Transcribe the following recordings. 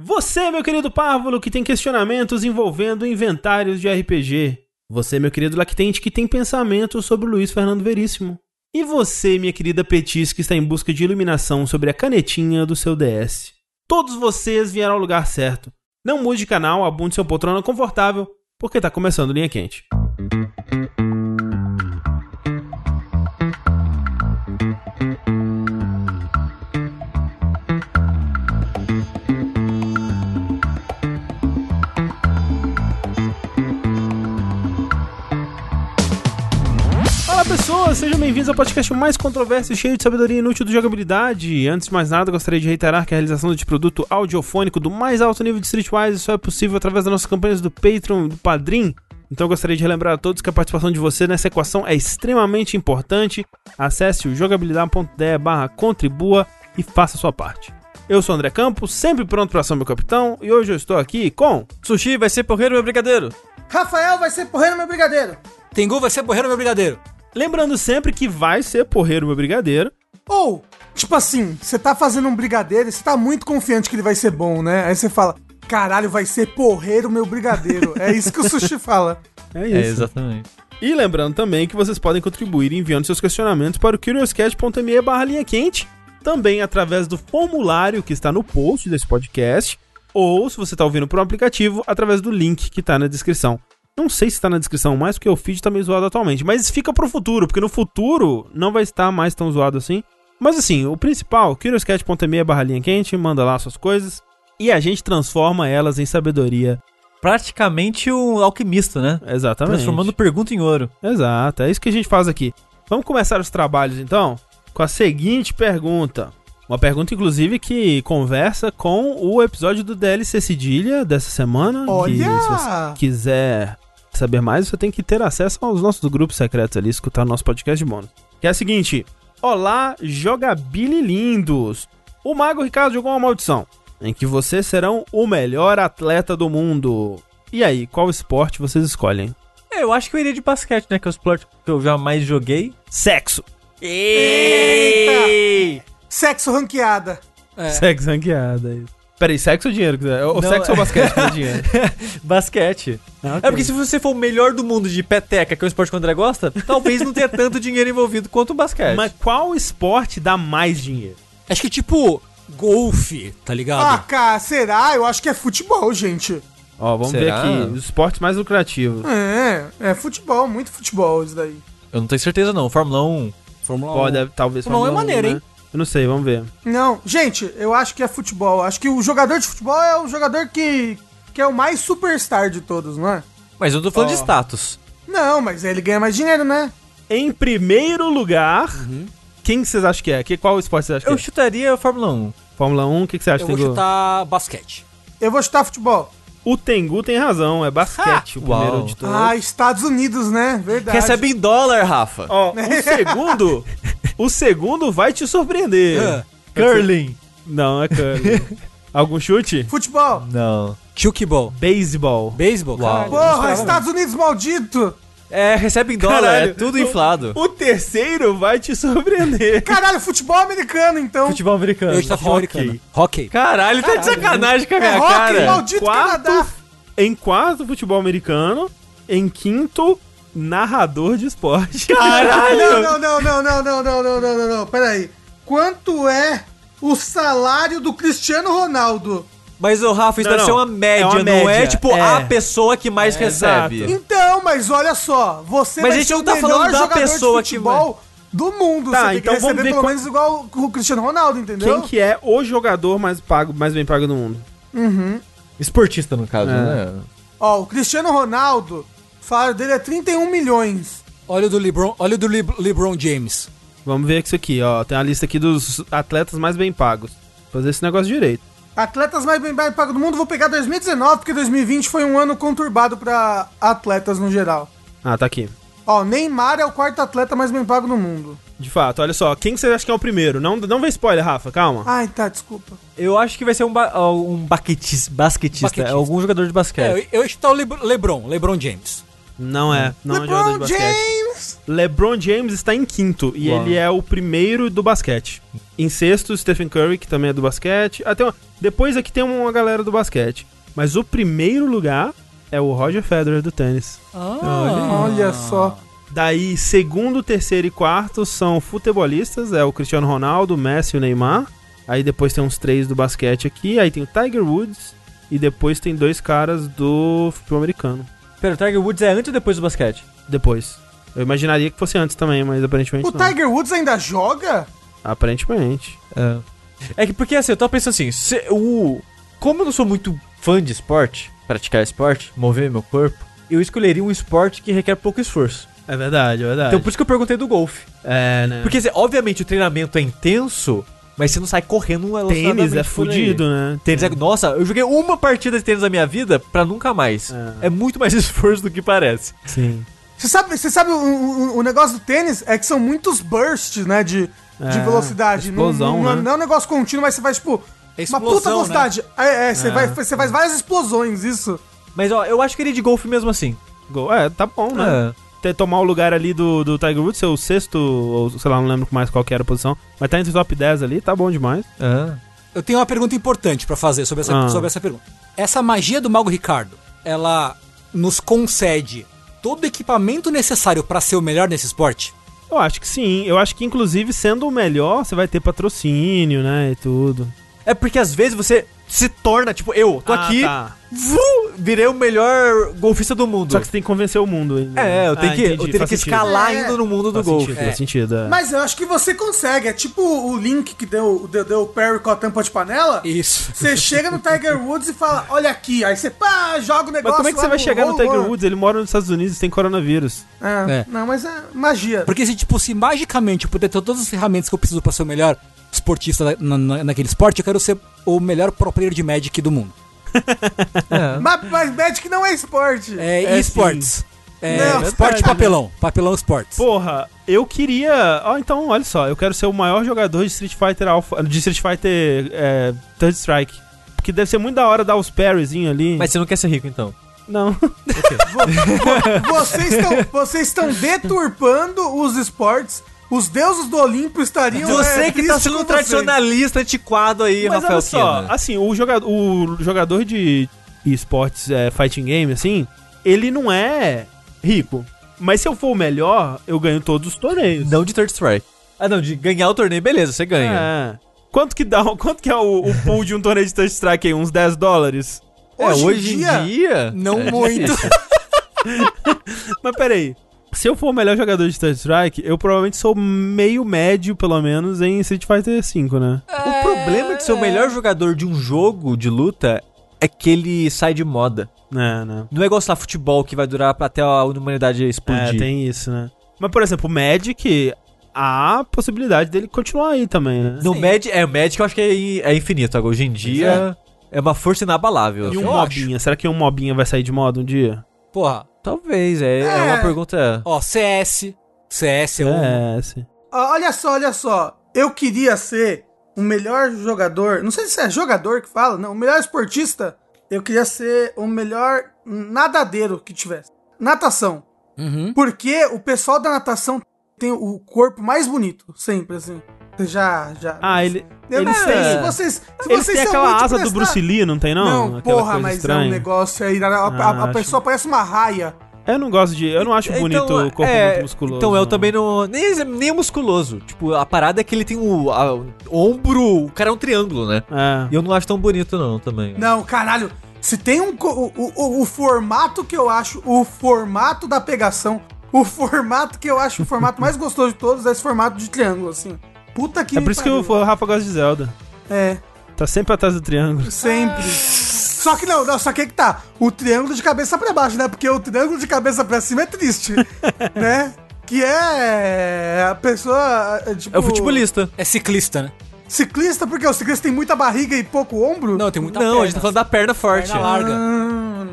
Você, meu querido párvulo, que tem questionamentos envolvendo inventários de RPG. Você, meu querido lactente, que tem pensamentos sobre Luiz Fernando Veríssimo. E você, minha querida Petis, que está em busca de iluminação sobre a canetinha do seu DS. Todos vocês vieram ao lugar certo. Não mude de canal, abunde seu poltrona confortável, porque tá começando linha quente. Pessoas, sejam bem-vindos ao podcast mais controverso e cheio de sabedoria inútil de jogabilidade. Antes de mais nada, gostaria de reiterar que a realização deste produto audiofônico do mais alto nível de Streetwise só é possível através das nossas campanhas do Patreon e do Padrim. Então eu gostaria de relembrar a todos que a participação de você nessa equação é extremamente importante. Acesse o jogabilidade.de barra contribua e faça a sua parte. Eu sou o André Campos, sempre pronto para ação, meu capitão, e hoje eu estou aqui com... Sushi vai ser porreiro meu brigadeiro. Rafael vai ser porreiro meu brigadeiro. Tengu vai ser porreiro meu brigadeiro. Lembrando sempre que vai ser porreiro meu brigadeiro. Ou, tipo assim, você tá fazendo um brigadeiro e você tá muito confiante que ele vai ser bom, né? Aí você fala, caralho, vai ser porreiro meu brigadeiro. é isso que o sushi fala. É isso. É, exatamente. E lembrando também que vocês podem contribuir enviando seus questionamentos para o curiouscat.me barra linha quente, também através do formulário que está no post desse podcast, ou se você está ouvindo por um aplicativo, através do link que está na descrição. Não sei se está na descrição mais, porque o feed tá meio zoado atualmente, mas fica pro futuro, porque no futuro não vai estar mais tão zoado assim. Mas assim, o principal, curiouscat.me barra linha quente, manda lá suas coisas, e a gente transforma elas em sabedoria. Praticamente um alquimista, né? Exatamente. Transformando pergunta em ouro. Exato, é isso que a gente faz aqui. Vamos começar os trabalhos então com a seguinte pergunta. Uma pergunta, inclusive, que conversa com o episódio do DLC Cedilha dessa semana. Olha! Que, se você quiser saber mais, você tem que ter acesso aos nossos grupos secretos ali, escutar o nosso podcast de bônus. Que é a seguinte: Olá, jogabililindos! O Mago Ricardo jogou uma maldição, em que vocês serão o melhor atleta do mundo. E aí, qual esporte vocês escolhem? É, eu acho que eu iria de basquete, né? Que é o esporte que eu já mais joguei. Sexo! Eita! Sexo ranqueada. Sexo ranqueada. isso. Peraí, sexo ou dinheiro? Ou Não, sexo é- ou basquete com dinheiro? basquete. Ah, É porque se você for o melhor do mundo de peteca, que é um esporte que o André gosta, talvez não tenha tanto dinheiro envolvido quanto o basquete. Mas qual esporte dá mais dinheiro? Acho que tipo golfe, tá Ah, ligado? cara, será? Eu acho que é futebol, gente. Ó, vamos Será? ver aqui. Os esportes mais lucrativos. É, é futebol, muito futebol isso daí. Eu não tenho certeza não. Fórmula 1. Fórmula Pode, talvez. Não, é Fórmula 1, maneiro, né? hein? Eu não sei, vamos ver. Não, gente, eu acho que é futebol. Acho que o jogador de futebol é o jogador que, que é o mais superstar de todos, não é? Mas eu tô falando Ó. de status. Não, mas ele ganha mais dinheiro, né? Em primeiro lugar, quem que vocês acham que é? Que, qual esporte vocês acham Eu que chutaria a Fórmula 1. é? Fórmula 1, o que, que você acha, Eu vou chutar basquete. Eu vou chutar futebol. O Tengu tem razão, é basquete o Uau. primeiro de todos. Ah, Estados Unidos, né? Verdade. Recebe em dólar, Rafa. Ó, o segundo, o segundo vai te surpreender. Ah. Curling. Não, é curling. Algum chute? Futebol. Não. Beisebol. Beisebol, Uau. cara. Porra, Estados Unidos maldito. É, recebe em dólar, Caralho. é tudo inflado. O terceiro vai te surpreender. Caralho, futebol americano, então. Futebol americano. Eu futebol americano. Hockey. Caralho, tá de sacanagem com a É minha hockey, cara. maldito Quarto, Canadá. em quarto, futebol americano. Em quinto, narrador de esporte. Não, não, não, não, não, não, não, não, não, não, não. Pera aí. Quanto é o salário do Cristiano Ronaldo? Mas o Rafa, isso Não, deve não. ser uma média, É uma não é média, tipo é. a pessoa que mais É, recebe. exato. Então, mas olha só, você Mas vai a gente ser não o tá melhor falando da jogador pessoa de que futebol do mundo. Tá, você tem então que vamos receber ver pelo qual- menos igual o Cristiano Ronaldo, entendeu? Quem que é o jogador mais pago, mais bem pago do mundo? Esportista, no caso, É. né? Ó, o Cristiano Ronaldo, o salário dele é 31 milhões. Olha o do LeBron, olha o do Le- LeBron James. Vamos ver isso aqui, ó. Tem a lista aqui dos atletas mais bem pagos. Fazer esse negócio direito. Atletas mais bem pagos do mundo, vou pegar 2019, porque 2020 foi um ano conturbado pra atletas no geral. Ah, tá aqui. Ó, Neymar é o quarto atleta mais bem pago do mundo. De fato, olha só. Quem que você acha que é o primeiro? Não, não vê spoiler, Rafa, calma. Ai, tá, desculpa. Eu acho que vai ser um, ba um baquetis- basquetista, Basquetista. é algum jogador de É, basquete. eu, eu ia chutar o Lebr- LeBron, LeBron James. Não é. Não é jogador de LeBron basquete. James! James? LeBron James está em quinto e Uau. ele é o primeiro do basquete. Em sexto, Stephen Curry, que também é do basquete. Até uma- Depois aqui tem uma galera do basquete. Mas o primeiro lugar é o Roger Federer do tênis. Ah. Olha só. Daí, segundo, terceiro e quarto são futebolistas, é o Cristiano Ronaldo, o Messi e o Neymar. Aí depois tem uns três do basquete aqui, aí tem o Tiger Woods e depois tem dois caras do futebol americano. Pera, o Tiger Woods é antes ou depois do basquete? Depois. Eu imaginaria que fosse antes também, mas aparentemente O não. Tiger Woods ainda joga? Aparentemente. É. É que porque assim, eu tava pensando assim, se o. Como eu não sou muito fã de esporte, praticar esporte, mover meu corpo, eu escolheria um esporte que requer pouco esforço. É verdade, é verdade. Então por isso que eu perguntei do golfe. é, né? Porque, assim, obviamente, o treinamento é intenso, mas você não sai correndo tênis é fudido, né? Tênis é... Nossa, eu joguei uma partida de tênis na minha vida pra nunca mais. É. É, muito mais esforço do que parece. Sim. Você sabe, você sabe o, o- o negócio do tênis é que são muitos bursts, né, de, de É, velocidade. Não, explosão, não, né? não é um negócio contínuo, mas você faz, tipo, É uma puta explosão, velocidade. É, é, você, É. Vai, você faz várias explosões, isso. Mas, ó, eu acho que ele é de golfe mesmo assim. Gol. É, tá bom, né? Ter, tomar o lugar ali do, do Tiger Woods, ser o sexto, ou sei lá, não lembro mais qual que era a posição, mas tá entre o top 10 ali, tá bom demais. É. Eu tenho uma pergunta importante pra fazer sobre essa, Ah. sobre essa pergunta. Essa magia do Mago Ricardo, ela nos concede todo o equipamento necessário pra ser o melhor nesse esporte? Eu acho que sim. Eu acho que, inclusive, sendo o melhor, você vai ter patrocínio, né? E tudo. É porque às vezes você se torna, tipo, eu tô Ah, aqui, tá. vu, virei o melhor golfista do mundo. Só que você tem que convencer o mundo ainda. É, eu tenho Ah, que, entendi, eu faz que sentido. escalar É. ainda no mundo do golfe. sentido, faz sentido. é. Mas eu acho que você consegue. É tipo o link que deu, deu, deu o Perry com a tampa de panela. Isso. Você chega no Tiger Woods e fala, olha aqui. Aí você, pá, joga o negócio Mas como é que você vai chegar no Tiger. Woods? Ele mora nos Estados Unidos e tem coronavírus. É, É. Não, mas é magia. Porque se, tipo, se magicamente eu puder ter todas as ferramentas que eu preciso pra ser o melhor esportista na- na- naquele esporte, eu quero ser o melhor pro player de Magic do mundo. É. Mas, mas Magic não é esporte. É, É, esports. É, Não, esporte verdade, papelão. Papelão esportes. Porra, eu queria. Ó, então, olha só, eu quero ser o maior jogador de Street Fighter Alpha. De Street Fighter é, Third Strike. Porque deve ser muito da hora dar os parryzinhos ali. Mas você não quer ser rico, então? Não. Vocês estão, vocês estão deturpando os esportes. Os deuses do Olimpo estariam. Você é, que tá sendo um tradicionalista antiquado aí, Mas Rafael olha só, Kina. assim, o jogador, o jogador de esportes é, fighting game, assim, ele não é rico. Mas se eu for o melhor, eu ganho todos os torneios. Não de Third Strike. Ah, não, de ganhar o torneio, beleza, você ganha. É. Quanto que dá? Quanto que é o, o pool de um torneio de Third Strike aí? Uns 10 dólares? É, Hoje em hoje, dia, em dia. Não é muito. Mas peraí. Se eu for o melhor jogador de Third Strike, eu provavelmente sou meio médio, pelo menos, em Street Fighter V, né? O problema de ser o melhor jogador de um jogo de luta é que ele sai de moda. É, né? Não é igual, sei lá, futebol que vai durar até a humanidade É, explodir. tem isso, né? Mas, por exemplo, o Magic, há a possibilidade dele continuar aí também, né? No. Magic, é, o Magic eu acho que é, é infinito. Agora, hoje em dia, é. uma força inabalável. E um mobinha, será que um mobinha vai sair de moda um dia? Porra. Talvez, é, é É. uma pergunta... Ó, CS. CS é um... É. Ó, Olha só, olha só. Eu queria ser o melhor jogador. Não sei se é jogador que fala, não. O melhor esportista. Eu queria ser o melhor nadadeiro que tivesse. Natação. Uhum. Porque o pessoal da natação tem o corpo mais bonito, sempre, assim. Já, já. Ah, ele, Eu não eles sei se vocês. Se eles vocês são aquela asa do prestar- Bruce Lee, não tem não? Não, Aquela porra, mas é estranha. um negócio aí. A, a- Ah, a acho- pessoa parece uma raia. Eu não gosto de... Eu não acho bonito o corpo é, muito musculoso. Então, eu não. também não... Nem, nem é musculoso. Tipo, a parada é que ele tem o, a- o ombro... O cara é um triângulo, né? É. E eu não acho tão bonito, não, também. Não, caralho. Se tem um. O, o, o formato que eu acho. O formato da pegação. O formato que eu acho o formato mais gostoso de todos é esse formato de triângulo, assim. Puta que. É por isso que pariu. o Rafa gosta de Zelda. É, Tá sempre atrás do triângulo. sempre. Só que não, não, só que aí que tá. O triângulo de cabeça pra baixo, né? Porque o triângulo de cabeça pra cima é triste. né? Que é. A pessoa. é, Tipo, É o futebolista. É ciclista, né? Ciclista, porque o ciclista tem muita barriga e pouco ombro? Não, tem muita não, perna. a gente tá falando da perna forte. Perna larga. Ah,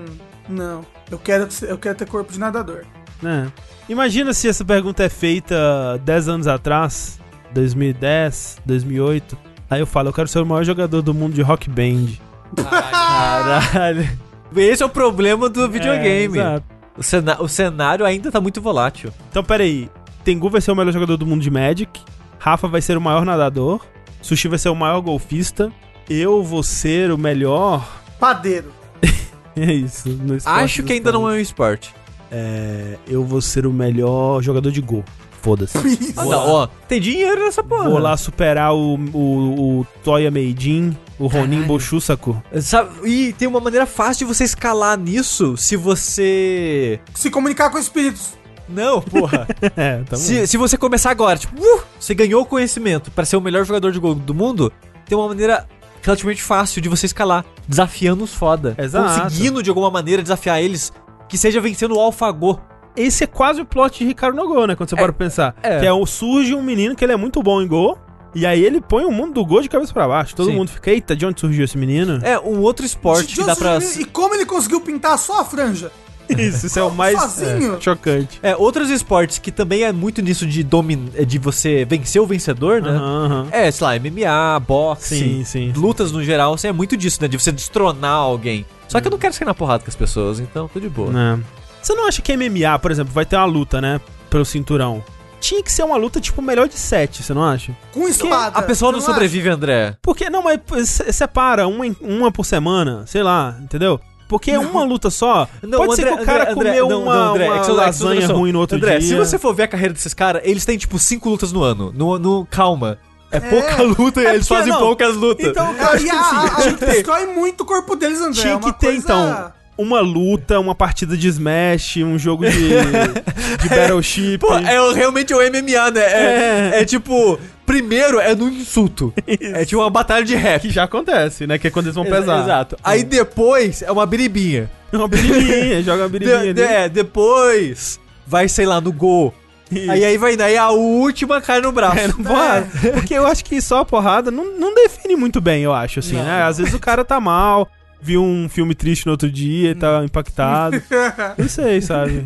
não. Eu quero, eu quero ter corpo de nadador. né? Imagina se essa pergunta é feita 10 anos atrás, 2010, 2008. Aí eu falo, eu quero ser o maior jogador do mundo de rock band. Caralho. Esse é o problema do videogame. É. O, cena- o cenário ainda tá muito volátil. Então, peraí. Tengu vai ser o melhor jogador do mundo de Magic. Rafa vai ser o maior nadador. Sushi vai ser o maior golfista. Eu vou ser o melhor. Padeiro. É isso. no esporte Acho que ainda não é um esporte. É, Eu vou ser o melhor jogador de gol. Foda-se. Ah, não, ó, tem dinheiro nessa porra. Vou lá superar o, o, o Toya Meijin, o Ronin Boshusaku. Sabe, e tem uma maneira fácil de você escalar nisso se você. Se comunicar com espíritos. Não, porra. É, tá bom. se, se você começar agora, tipo, uh, você ganhou o conhecimento pra ser o melhor jogador de gol do mundo, tem uma maneira relativamente fácil de você escalar, desafiando os foda. Exato. Conseguindo de alguma maneira desafiar eles, que seja vencendo o AlphaGo. Esse é quase o plot de Ricardo no Go, né? Quando você para pensar. é. Que é o, surge um menino que ele é muito bom em Go. E aí ele põe o mundo do Go de cabeça pra baixo. Todo Sim. mundo fica, eita, de onde surgiu esse menino? É, um outro esporte que dá pra. E como ele conseguiu pintar só a franja? Isso, isso é o mais Sozinho? é, chocante. É, outros esportes que também é muito nisso de domin... é de você vencer o vencedor, né? Aham, aham. É, sei lá, MMA, boxe, Sim, sim. lutas no geral, assim, é muito disso, né? De você destronar alguém. Só que eu não quero sair na porrada com as pessoas, então tô de boa. É. Você não acha que MMA, por exemplo, vai ter uma luta, né? Pelo cinturão. Tinha que ser uma luta, tipo, melhor de sete, você não acha? Com espada. A pessoa não acha? sobrevive, André. Porque, não, mas se- separa uma, uma por semana, sei lá, entendeu? Porque é uma luta só. Não, Pode ser que o cara comeu não, uma, não, André, uma é que é não lasanha noção. ruim no outro André, dia. se você for ver a carreira desses caras, eles têm, tipo, cinco lutas no ano. No, no, calma. É pouca luta e É eles porque fazem não. poucas lutas. Então, acho e a, assim, a, a, destrói muito o corpo deles, André. Tinha é que ter, coisa- então, uma luta, uma partida de Smash, um jogo de, de Battleship. Pô, é realmente o MMA, né? É, É. é tipo, primeiro é no insulto. É tipo uma batalha de rap. Que já acontece, né? Que é quando eles vão Exa- pesar. Exato. Aí depois é uma biribinha. Uma biribinha, joga uma biribinha De- é, depois vai, sei lá, no gol. Isso. Aí aí vai daí a última cai no braço. É, porrada. Porque eu acho que só a porrada não, não define muito bem, eu acho, assim, Não. né? Às vezes o cara tá mal, viu um filme triste no outro dia e tá impactado. Não sei, sabe?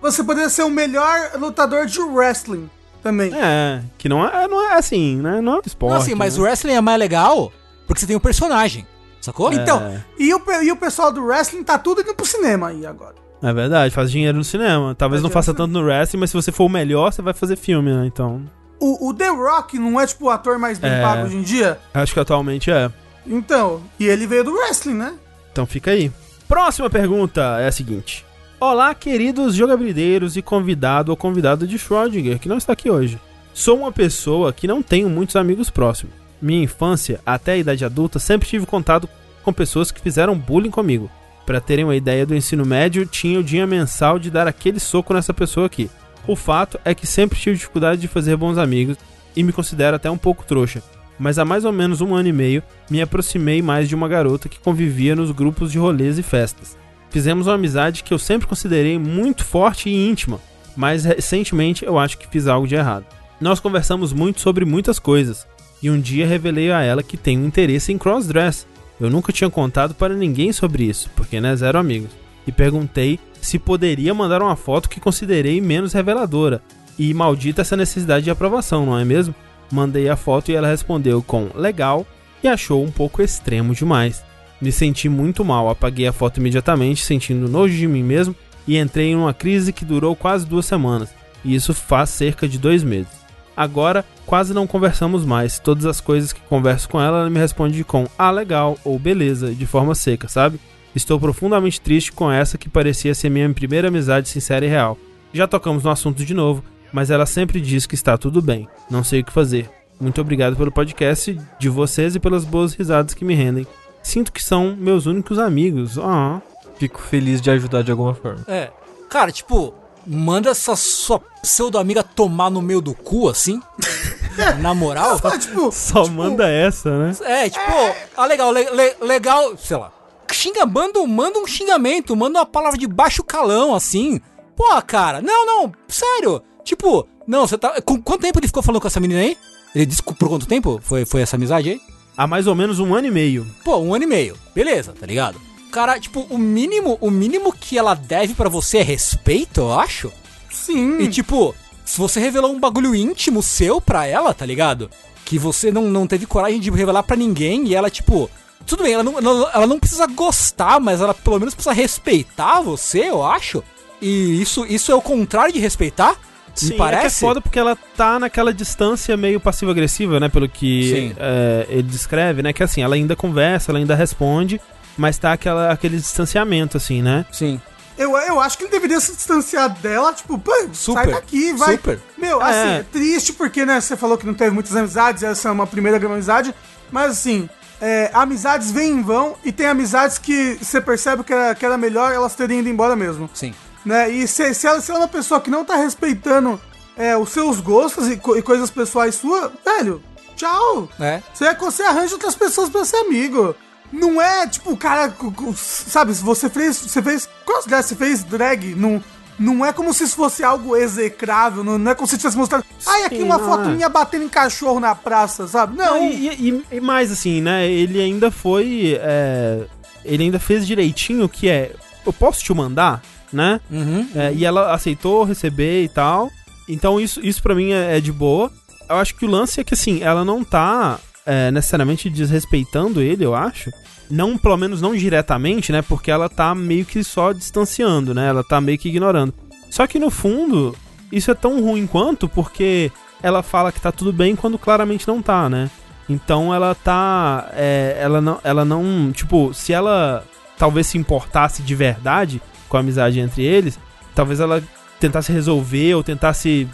Você poderia ser o melhor lutador de wrestling também. É, que não é, não é assim, né? Não é esporte. Não, assim, mas né? o wrestling é mais legal porque você tem um personagem. Sacou? Então, É. e, o, e o pessoal do wrestling tá tudo indo pro cinema aí agora. É verdade, faz dinheiro no cinema. Talvez Faz não faça tanto no wrestling, mas se você for o melhor, você vai fazer filme, né? Então, O, o The Rock não é tipo o ator mais bem É. pago hoje em dia? acho que atualmente é. Então, e ele veio do wrestling, né? Então fica aí. Próxima pergunta é a seguinte. Olá, queridos jogabilideiros e convidado ou convidado de Schrödinger, que não está aqui hoje. Sou uma pessoa que não tenho muitos amigos próximos. Minha infância, até a idade adulta, sempre tive contato com pessoas que fizeram bullying comigo. Para terem uma ideia do ensino médio, tinha o dia mensal de dar aquele soco nessa pessoa aqui. O fato é que sempre tive dificuldade de fazer bons amigos e me considero até um pouco trouxa. Mas há mais ou menos um ano e meio me aproximei mais de uma garota que convivia nos grupos de rolês e festas. Fizemos uma amizade que eu sempre considerei muito forte e íntima, mas recentemente eu acho que fiz algo de errado. Nós conversamos muito sobre muitas coisas, e um dia revelei a ela que tenho interesse em crossdress. Eu nunca tinha contado para ninguém sobre isso, porque né, zero amigos. E perguntei se poderia mandar uma foto que considerei menos reveladora. E maldita essa necessidade de aprovação, não é mesmo? Mandei a foto e ela respondeu com legal e achou um pouco extremo demais. Me senti muito mal, apaguei a foto imediatamente, sentindo nojo de mim mesmo e entrei em uma crise que durou quase duas semanas. E isso faz cerca de dois meses. Agora, quase não conversamos mais. Todas as coisas que converso com ela, ela me responde com ah, legal ou beleza, de forma seca, sabe? Estou profundamente triste com essa que parecia ser minha primeira amizade sincera e real. Já tocamos no assunto de novo, mas ela sempre diz que está tudo bem. Não sei o que fazer. Muito obrigado pelo podcast de vocês e pelas boas risadas que me rendem. Sinto que são meus únicos amigos. Ah. Fico feliz de ajudar de alguma forma. É. Cara, tipo, manda essa sua pseudo-amiga tomar no meio do cu, assim. Na moral. Ah, tipo, Só manda essa, né? É, tipo, ah, legal, le- le- legal, sei lá. Xinga, manda, um- manda um xingamento, manda uma palavra de baixo calão, assim. Pô, cara, não, não, sério. Tipo, não, você tá. Com quanto tempo ele ficou falando com essa menina aí? Ele disse por quanto tempo foi, foi essa amizade aí? Há mais ou menos um ano e meio. Pô, um ano e meio. Beleza, tá ligado? Cara, tipo, o mínimo, o mínimo que ela deve pra você é respeito, eu acho. sim. E tipo, se você revelou um bagulho íntimo seu pra ela, tá ligado? Que você não, não teve coragem de revelar pra ninguém e ela, tipo. Tudo bem, ela não, ela não precisa gostar, mas ela pelo menos precisa respeitar você, eu acho. e isso, isso é o contrário de respeitar? Sim, Me parece? é que é foda porque ela tá naquela distância meio passivo-agressiva, né? Pelo que é, ele descreve, né? Que assim, ela ainda conversa, ela ainda responde, mas tá aquela, aquele distanciamento, assim, né? Sim. Eu, eu acho que ele deveria se distanciar dela, tipo, pô, sai Super, daqui, vai. super. Meu, É. assim, é triste porque, né, você falou que não teve muitas amizades, essa é uma primeira grande amizade, mas assim, é, amizades vêm em vão e tem amizades que você percebe que era, que era melhor elas terem ido embora mesmo. Sim. Né? E se, se, ela, se ela é uma pessoa que não tá respeitando é, os seus gostos e, co- e coisas pessoais suas, velho, tchau. É. Você, você arranja outras pessoas pra ser amigo. Não é tipo, o cara, sabe, você fez, você fez, lugares você fez drag? Não, não é como se isso fosse algo execrável, não, não é como se tivesse mostrado, ai, aqui Sim, uma não foto é. minha batendo em cachorro na praça, sabe? Não, E, e- e mais assim, né? Ele ainda foi. é, ele ainda fez direitinho o que é. Eu posso te mandar, né? Uhum. É, e ela aceitou receber e tal. Então isso, isso para mim é, é de boa. Eu acho que o lance é que assim, ela não tá é, necessariamente desrespeitando ele, eu acho. Não, pelo menos não diretamente, né? Porque ela tá meio que só distanciando, né? Ela tá meio que ignorando. Só que no fundo, isso é tão ruim quanto porque ela fala que tá tudo bem quando claramente não tá, né? Então ela tá. é, ela, não, ela não. Tipo, se ela talvez se importasse de verdade com a amizade entre eles, talvez ela tentasse resolver ou tentasse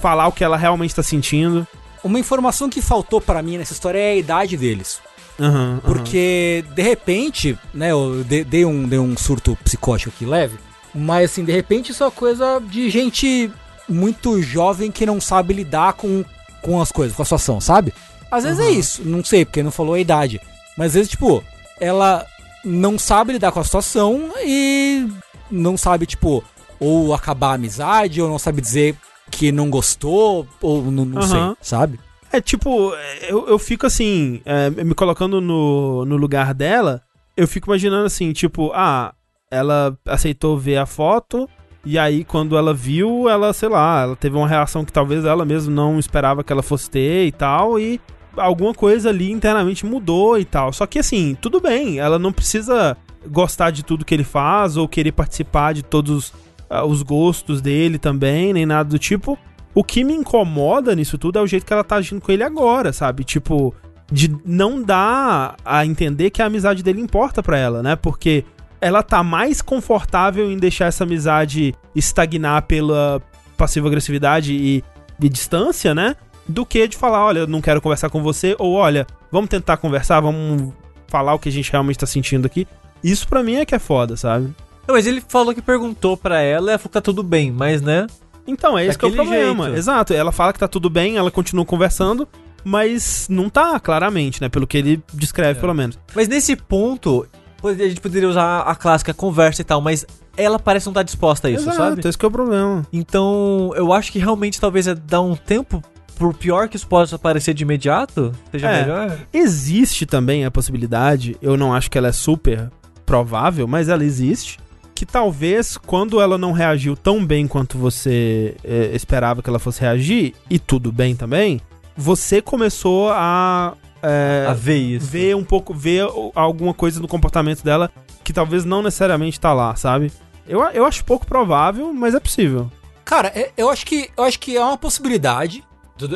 falar o que ela realmente tá sentindo. Uma informação que faltou pra mim nessa história é a idade deles. Aham, aham. Porque, de repente, né, eu de- dei um, dei um surto psicótico aqui leve, mas assim, de repente isso é uma coisa de gente muito jovem que não sabe lidar com, com as coisas, com a situação, sabe? Às vezes é isso, não sei, porque não falou a idade. Mas às vezes, tipo, ela não sabe lidar com a situação e não sabe, tipo, ou acabar a amizade, ou não sabe dizer que não gostou, ou não, não sei, Aham. sabe? É tipo, eu, eu fico assim, é, me colocando no, no lugar dela, eu fico imaginando assim, tipo, ah, ela aceitou ver a foto, e aí quando ela viu, ela, sei lá, ela teve uma reação que talvez ela mesma não esperava que ela fosse ter e tal, e alguma coisa ali internamente mudou e tal. Só que assim, tudo bem, ela não precisa gostar de tudo que ele faz ou querer participar de todos ah, os gostos dele também, nem nada do tipo. O que me incomoda nisso tudo é o jeito que ela tá agindo com ele agora, sabe? Tipo, de não dar a entender que a amizade dele importa pra ela, né? Porque ela tá mais confortável em deixar essa amizade estagnar pela passiva-agressividade e, e distância, né? Do que de falar, olha, não quero conversar com você, ou olha, vamos tentar conversar, vamos falar o que a gente realmente tá sentindo aqui. Isso pra mim é que é foda, sabe? Não, mas ele falou que perguntou pra ela e ela falou que tá tudo bem, mas né? Então, é esse que é o problema. jeito. Exato. Ela fala que tá tudo bem, ela continua conversando, mas não tá, claramente, né? Pelo que ele descreve, É. pelo menos. Mas nesse ponto, a gente poderia usar a clássica conversa e tal, mas ela parece não estar disposta a isso, Exato, sabe? esse que é o problema. Então, eu acho que realmente talvez é dar um tempo, por pior que isso possa parecer de imediato, seja É. melhor. Existe também a possibilidade, eu não acho que ela é super provável, mas ela existe, que talvez quando ela não reagiu tão bem quanto você eh, esperava que ela fosse reagir, e tudo bem também, você começou a... eh, A ver isso. ver um pouco, ver alguma coisa no comportamento dela que talvez não necessariamente tá lá, sabe? Eu, eu acho pouco provável, mas é possível. Cara, é- eu acho que eu acho que é uma possibilidade,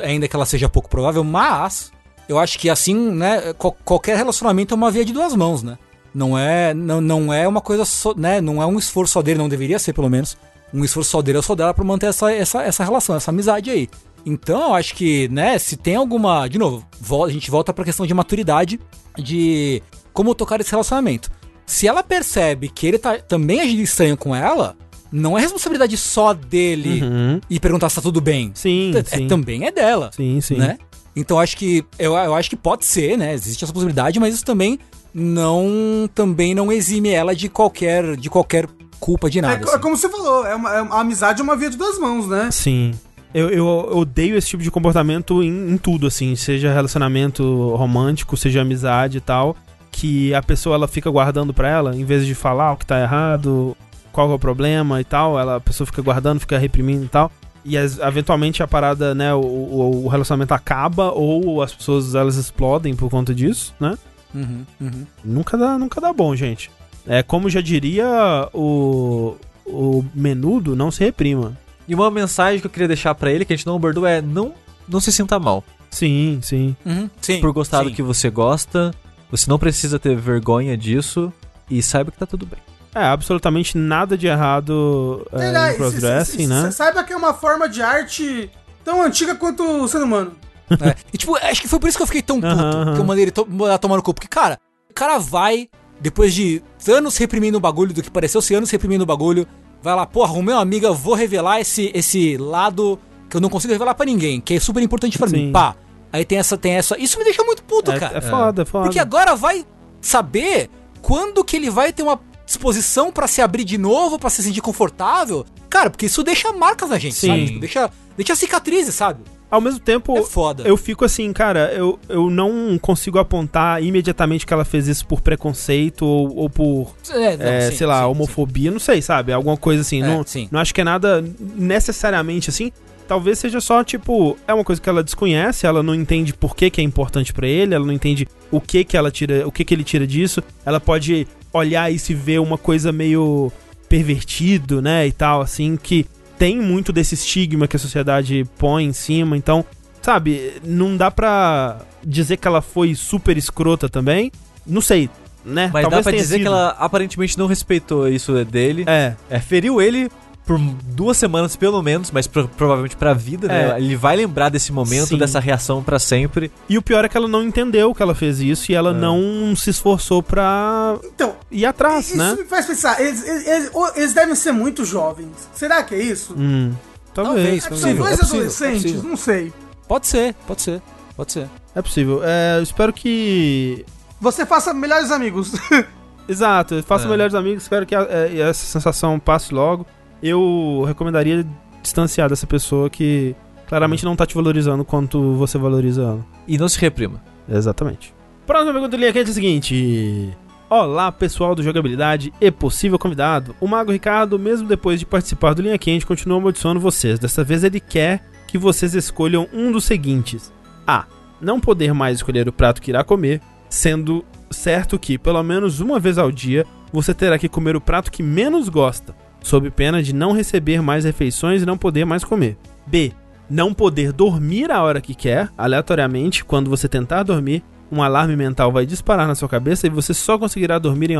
ainda que ela seja pouco provável, mas eu acho que assim, né, qual- qualquer relacionamento é uma via de duas mãos, né? Não é, não, não é uma coisa só, né, não é um esforço só dele, não deveria ser pelo menos, um esforço só dele ou só dela pra manter essa, essa, essa relação, essa amizade aí. Então, eu acho que, né, se tem alguma, de novo, a gente volta pra questão de maturidade de como tocar esse relacionamento. Se ela percebe que ele tá também agindo estranho com ela, não é responsabilidade só dele Uhum. e perguntar se tá tudo bem. Sim, É- sim. também é dela, Sim, sim. né? Então acho que eu, eu acho que pode ser, né? Existe essa possibilidade, mas isso também não também não exime ela de qualquer de qualquer culpa de É, nada. co- assim. como você falou, é uma, é uma- a amizade é uma via de duas mãos, né? Sim. Eu, eu odeio esse tipo de comportamento em, em tudo, assim. Seja relacionamento romântico, seja amizade e tal. Que a pessoa ela fica guardando pra ela, em vez de falar o que tá errado, qual é o problema e tal. Ela, a pessoa fica guardando, fica reprimindo e tal. E as- eventualmente a parada, né, o, o, o relacionamento acaba ou as pessoas elas explodem por conta disso, né? Uhum, uhum. Nunca dá, nunca dá bom, gente. É como já diria o, o menudo, não se reprima. E uma mensagem que eu queria deixar pra ele, que a gente não abordou, é não, não se sinta mal. Sim, sim. Uhum, sim. Por gostar do sim. que você gosta, você não precisa ter vergonha disso e saiba que tá tudo bem. É, absolutamente nada de errado é, Verdade, em crossdressing, né? Você saiba que é uma forma de arte tão antiga quanto o ser humano. É. E tipo, acho que foi por isso que eu fiquei tão puto aham. que eu mandei ele to mandar tomar no cu. Porque, cara, o cara vai, depois de anos reprimindo o bagulho, do que pareceu ser anos reprimindo o bagulho, vai lá, porra, arrumei uma amiga, vou revelar esse, esse lado que eu não consigo revelar pra ninguém, que é super importante pra Sim. mim. Pá. Aí tem essa, tem essa. Isso me deixa muito puto, É, cara. é foda, é foda. Porque agora vai saber quando que ele vai ter uma disposição pra se abrir de novo, pra se sentir confortável. Cara, porque isso deixa marcas na gente, Sim. sabe? Tipo, deixa, deixa cicatrizes, sabe? Ao mesmo tempo, É foda. eu fico assim, cara, eu, eu não consigo apontar imediatamente que ela fez isso por preconceito ou, ou por, É, não, é, sim, sei lá, sim, homofobia, não sei, sabe? Alguma coisa assim. É, não, sim. não acho que é nada necessariamente assim. Talvez seja só, tipo, é uma coisa que ela desconhece, ela não entende por que, que é importante pra ele, ela não entende o que que ela tira, o que que ele tira disso. Ela pode olhar e se ver uma coisa meio pervertido, né, e tal, assim, que tem muito desse estigma que a sociedade põe em cima, então, sabe, não dá pra dizer que ela foi super escrota também. Não sei, né? Mas dá pra dizer sido. que ela aparentemente não respeitou isso dele. É, É, feriu ele por duas semanas pelo menos, mas pro- provavelmente pra vida, né? É. Ele vai lembrar desse momento, Sim. dessa reação pra sempre. E o pior é que ela não entendeu que ela fez isso e ela É. não se esforçou pra Então, ir atrás, isso né? me faz pensar, eles, eles- eles- devem ser muito jovens. Será que é isso? Hum, talvez. Talvez, É, são possível, dois é possível, adolescentes? é possível. não sei. Pode ser, pode ser, pode ser. É possível. É, eu espero que. Você faça melhores amigos. Exato, É. melhores amigos, espero que a- é, essa sensação passe logo. Eu recomendaria distanciar dessa pessoa que claramente não tá te valorizando quanto você valoriza ela. E não se reprima. Exatamente. Próxima pergunta do linha quente é a seguinte. Olá, pessoal do Jogabilidade e possível convidado. O Mago Ricardo, mesmo depois de participar do Linha Quente, continua amaldiçoando vocês. Dessa vez ele quer que vocês escolham um dos seguintes: A. Não poder mais escolher o prato que irá comer, sendo certo que, pelo menos uma vez ao dia, você terá que comer o prato que menos gosta, sob pena de não receber mais refeições e não poder mais comer. B. Não poder dormir a hora que quer, aleatoriamente, quando você tentar dormir, um alarme mental vai disparar na sua cabeça e você só conseguirá dormir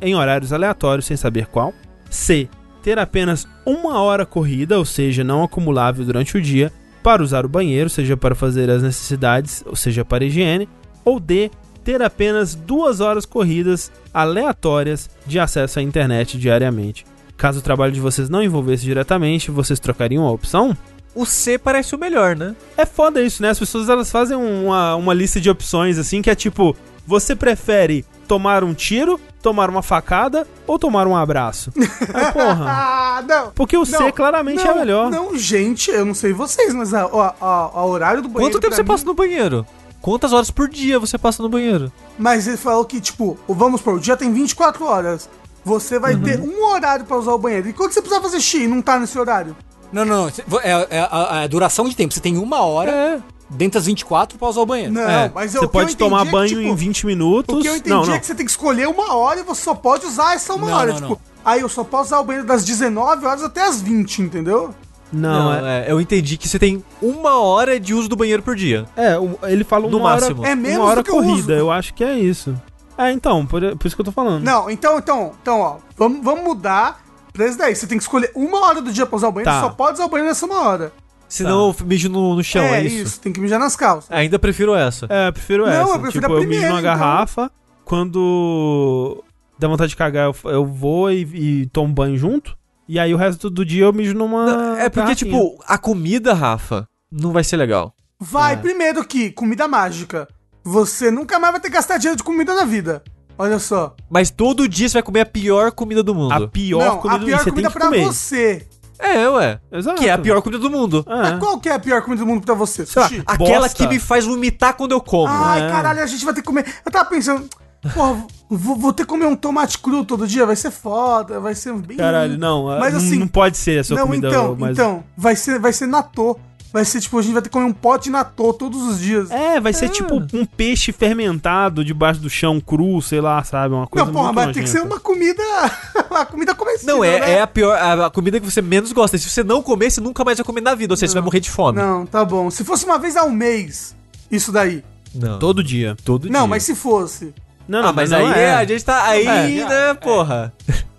em, horários aleatórios sem saber qual. C. Ter apenas uma hora corrida, ou seja, não acumulável durante o dia, para usar o banheiro, seja para fazer as necessidades, ou seja, para higiene. Ou D. Ter apenas duas horas corridas aleatórias de acesso à internet diariamente. Caso o trabalho de vocês não envolvesse diretamente, vocês trocariam a opção? O C parece o melhor, né? É foda isso, né? As pessoas elas fazem uma, uma lista de opções assim que é tipo: você prefere tomar um tiro, tomar uma facada ou tomar um abraço? Aí, porra. ah, não. Porque o C Não, claramente não, é melhor. Não, gente, eu não sei vocês, mas a, a, a- a horário do banheiro. Quanto tempo pra você mim- passa no banheiro? Quantas horas por dia você passa no banheiro? Mas ele falou que, tipo, o- vamos por, o dia tem 24 horas. Você vai ter Uhum. um horário pra usar o banheiro. E quando você precisar fazer xixi e não tá nesse horário? Não, não, não. É, é a, a duração de tempo. Você tem uma hora É. dentro das 24 pra usar o banheiro. Não, É, mas eu, você que eu pode tomar é que, banho tipo, em 20 minutos. O que eu entendi não, não. é que você tem que escolher uma hora e você só pode usar essa uma Não, hora. não, tipo, não. aí eu só posso usar o banheiro das 19 horas até as 20, entendeu? Não, Não, é. é, eu entendi que você tem uma hora de uso do banheiro por dia. É, ele fala No uma hora, máximo. É menos uma hora do que eu corrida. uso. Eu acho que é isso. É, então, por, por isso que eu tô falando. Não, então, então, então, ó, vamos, vamos mudar pra esse daí. Você tem que escolher uma hora do dia pra usar o banheiro, Tá. só pode usar o banheiro nessa uma hora. Senão eu mijo no, no chão, é, é isso? tem que mijar nas calças. Ainda prefiro essa. É, eu prefiro Não, essa. eu prefiro tipo, a eu mijo primeira, numa então. garrafa. Quando dá vontade de cagar, eu, eu vou e, e tomo banho junto. E aí o resto do dia eu mijo numa. Não, é porque, garrafinha. tipo, a comida, Rafa, não vai ser legal. Vai É. primeiro que comida mágica. Você nunca mais vai ter que gastar dinheiro de comida na vida. Olha só. Mas todo dia você vai comer a pior comida do mundo. A pior não, comida a do pior você comida tem que pra comer. você. É, ué. Exato. Que é a pior comida do mundo. É. Mas qual que é a pior comida do mundo pra você? Sei lá, Sushi? Aquela Bosta. que me faz vomitar quando eu como. Ai, é. caralho, a gente vai ter que comer. Eu tava pensando, porra, vou, vou ter que comer um tomate cru todo dia, vai ser foda, vai ser bem. Caralho, não. Mas não- assim, não pode ser a sua não, comida então, mas então, vai ser, vai ser natô. Vai ser tipo, a gente vai ter que comer um pote de natô todos os dias. É, vai ser tipo um peixe fermentado debaixo do chão cru, sei lá, sabe? Uma coisa Não, porra, muito mas tem que ser nojenta. uma comida. uma comida comestível. Não, é, né? é a pior, a, a comida que você menos gosta. Se você não comer, você nunca mais vai comer na vida, ou seja, você vai morrer de fome. Não, tá bom. Se fosse uma vez ao mês, isso daí. Não. Todo dia. todo Não, dia. mas se fosse. Não, Ah, mas, não aí é. a gente tá aí, É, né, porra.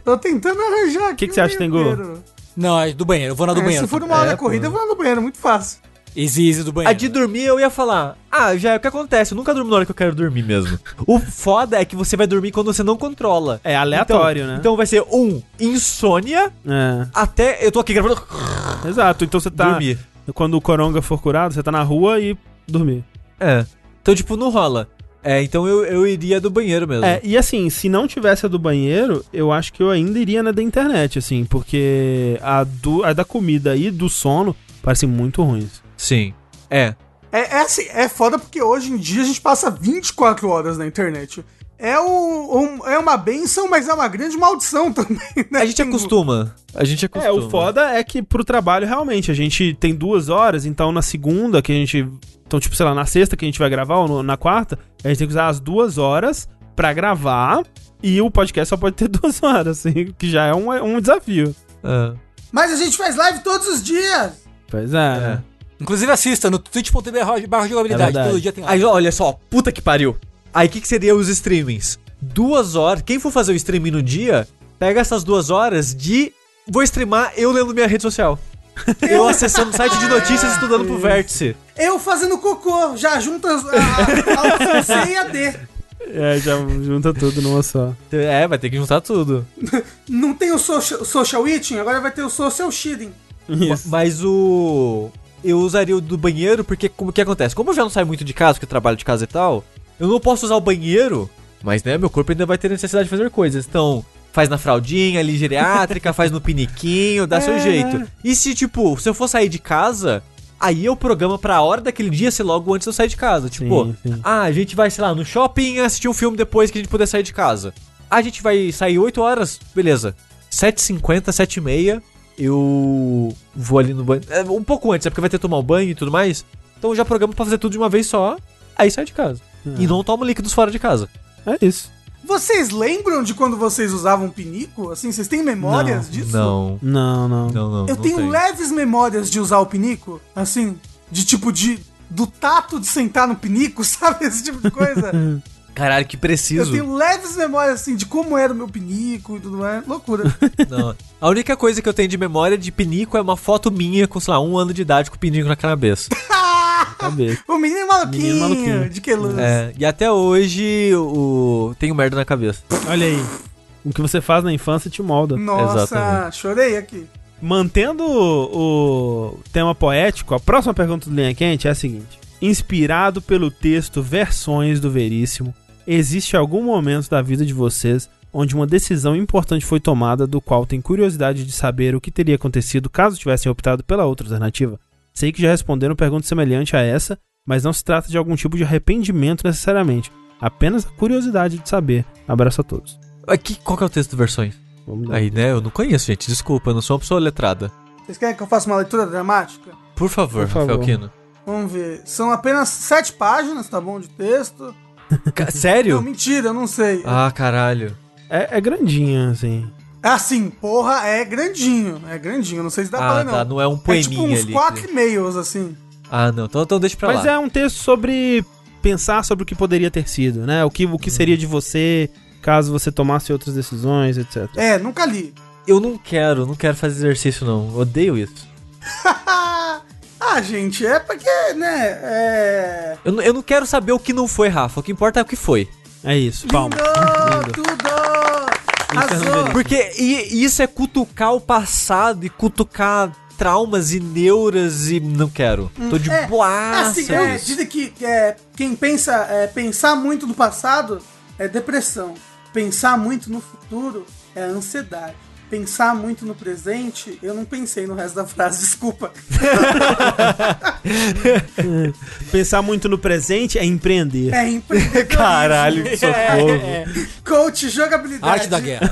Tô tentando arranjar aqui. Que que você acha, Tengu? Não, é do banheiro. Eu vou na do É, banheiro. se for uma hora É, da corrida, pô. eu vou lá no banheiro, muito fácil. Easy, easy do banheiro. A de dormir eu ia falar, ah, já é o que acontece, eu nunca durmo na hora que eu quero dormir mesmo. o foda é que você vai dormir quando você não controla. É aleatório, então, né? Então vai ser um, insônia, É, até eu tô aqui gravando, exato. Então você tá. dormir. Quando o coronga for curado, você tá na rua e dormir. É. Então, tipo, não rola. É, então eu, eu iria do banheiro mesmo. É, e assim, se não tivesse a do banheiro, eu acho que eu ainda iria na da internet, assim, porque a, do, a da comida e do sono parecem muito ruins. Sim. É. É, é assim, é foda porque hoje em dia a gente passa 24 horas na internet. É, o, um- é uma benção, mas é uma grande maldição também, né? A gente acostuma. A gente É, acostuma. o foda é que pro trabalho, realmente, a gente tem duas horas, então na segunda que a gente. Então, tipo, sei lá, na sexta que a gente vai gravar, ou no- na quarta, a gente tem que usar as duas horas pra gravar. E o podcast só pode ter duas horas, assim, que já é um, um desafio. É. Mas a gente faz live todos os dias. Pois é. É. Inclusive assista no twitch.tv barra jogabilidade. É. Todo dia tem Aí, live. olha só, puta que pariu. Aí, o que, que seria os streamings? Duas horas. Quem for fazer o streaming no dia, pega essas duas horas de. Vou streamar eu lendo minha rede social. Eu acessando o site de notícias e estudando pro vértice. Eu fazendo cocô, já junta as- a, a, C e a D. É, já junta tudo numa só. É, vai ter que juntar tudo. Não tem o social, social eating, agora vai ter o social shitting. Isso. Mas o. Eu usaria o do banheiro porque como que acontece? Como eu já não saio muito de casa, porque eu trabalho de casa e tal, eu não posso usar o banheiro, mas né, meu corpo ainda vai ter necessidade de fazer coisas. Então, faz na fraldinha, ali geriátrica, faz no piniquinho, dá seu jeito. E se, tipo, se eu for sair de casa, aí eu programa pra hora daquele dia ser logo antes de eu sair de casa. Tipo, Sim, sim. ah, a gente vai, sei lá, no shopping assistir um filme depois que a gente puder sair de casa. A gente vai sair 8 horas, beleza. 7h50, 7h30, eu vou ali no banho. É, um pouco antes, é porque vai ter que tomar o banho e tudo mais. Então eu já programo pra fazer tudo de uma vez só, aí sai de casa. E não tomo líquidos fora de casa. É isso. Vocês lembram de quando vocês usavam pinico? Assim, vocês têm memórias disso? Não. Não, não. Não, não. Eu não tenho tem. leves memórias de usar o pinico, assim, de tipo de do tato de sentar no pinico, sabe? Esse tipo de coisa. Caralho, que Eu preciso. tenho leves memórias assim de como era o meu pinico e tudo mais. Loucura. Não. A única coisa que eu tenho de memória de pinico é uma foto minha com, sei lá, um ano de idade com o pinico na cabeça. Cabeça. o menino maluquinho, Menino maluquinho. de que luz. É, e até hoje o tenho merda na cabeça. Olha aí. O que você faz na infância te molda. Nossa, Exatamente. chorei aqui. Mantendo o, o tema poético, a próxima pergunta do Linha Quente é a seguinte: Inspirado pelo texto Versões do Veríssimo, existe algum momento da vida de vocês onde uma decisão importante foi tomada, do qual tem curiosidade de saber o que teria acontecido caso tivessem optado pela outra alternativa? Sei que já responderam pergunta semelhante a essa, mas não se trata de algum tipo de arrependimento necessariamente. Apenas a curiosidade de saber. Abraço a todos. Aqui, qual que é o texto do versões? Aí, né? Eu não conheço, gente. Desculpa, eu não sou uma pessoa letrada. Vocês querem que eu faça uma leitura dramática? Por favor, Por favor. Rafael Kino. Vamos ver. São apenas sete páginas, tá bom, de texto. Ca- Não, Sério? mentira, eu não sei. Ah, caralho. É, é grandinho, assim. Assim, porra, é grandinho. É grandinho, não sei se dá pra Ah, ler, não. tá. Não é um é poeminha tipo uns ali. quatro e-mails, assim. Ah, não. Então, então deixa pra Mas lá. é um texto sobre pensar sobre o que poderia ter sido, né? O que, o que seria de você caso você tomasse outras decisões, etc. É, nunca li. Eu não quero, não quero fazer exercício, não. Odeio isso. ah, gente, é porque, né, é... Eu, não- eu não quero saber o que não foi, Rafa. O que importa é o que foi. É isso, palma. Lindo, Lindo. tudo! Arrasou! Porque e- isso é cutucar o passado e cutucar traumas e neuras e não quero. Tô de É, boa. assim, é, dizem que é, quem pensa, é, pensar muito no passado é depressão. Pensar muito no futuro é ansiedade. Pensar muito no presente, eu não pensei no resto da frase, desculpa. Pensar muito no presente é empreender. É empreendedorismo. Caralho, que socorro. Coach, jogabilidade. Arte da guerra.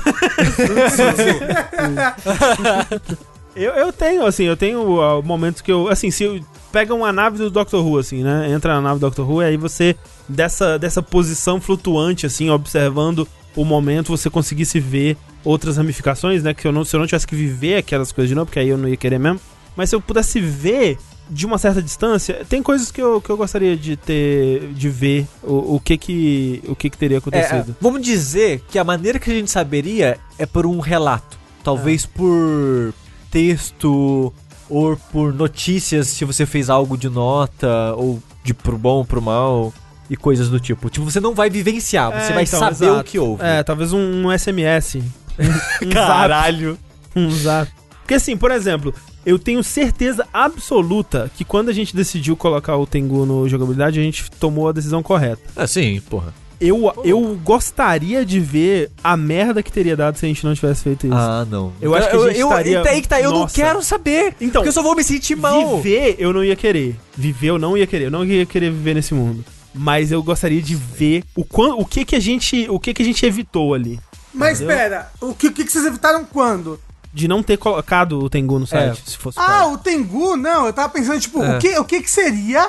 Eu, eu tenho, assim, eu tenho uh, momentos que eu. Assim, se eu pega uma nave do Doctor Who, assim, né? Entra na nave do Doctor Who e aí você, dessa, dessa posição flutuante, assim, observando o momento, você conseguisse ver outras ramificações, né? Que eu não, se eu não tivesse que viver aquelas coisas de novo, porque aí eu não ia querer mesmo. Mas se eu pudesse ver de uma certa distância, tem coisas que eu, que eu gostaria de ter. de ver o, o que que. o que que teria É, acontecido. vamos dizer que a maneira que a gente saberia é por um relato. Talvez por texto ou por notícias se você fez algo de nota ou de pro bom ou pro mal e coisas do tipo. Tipo, você não vai vivenciar, você É, vai então, saber exato. o que houve. É, talvez um, um SMS. Um, um Caralho. zap. Um zap. Porque assim, por exemplo, eu tenho certeza absoluta que quando a gente decidiu colocar o Tengu no jogabilidade, a gente tomou a decisão correta. Ah, sim, porra. Eu, eu gostaria de ver a merda que teria dado se a gente não tivesse feito isso. Ah, não. Eu acho que a gente estaria- então aí que tá, eu não quero saber. Então, porque eu só vou me sentir mal. Viver eu não ia querer. Viver eu não ia querer. Eu não ia querer viver nesse mundo. Mas eu gostaria de ver o, quan, o que que a gente, o que que a gente evitou ali. Mas Entendeu? espera, o que, o que que vocês evitaram quando? De não ter colocado o Tengu no site, É. se fosse Ah, o Tengu, não, eu tava pensando, tipo, É. o, que, o que que seria,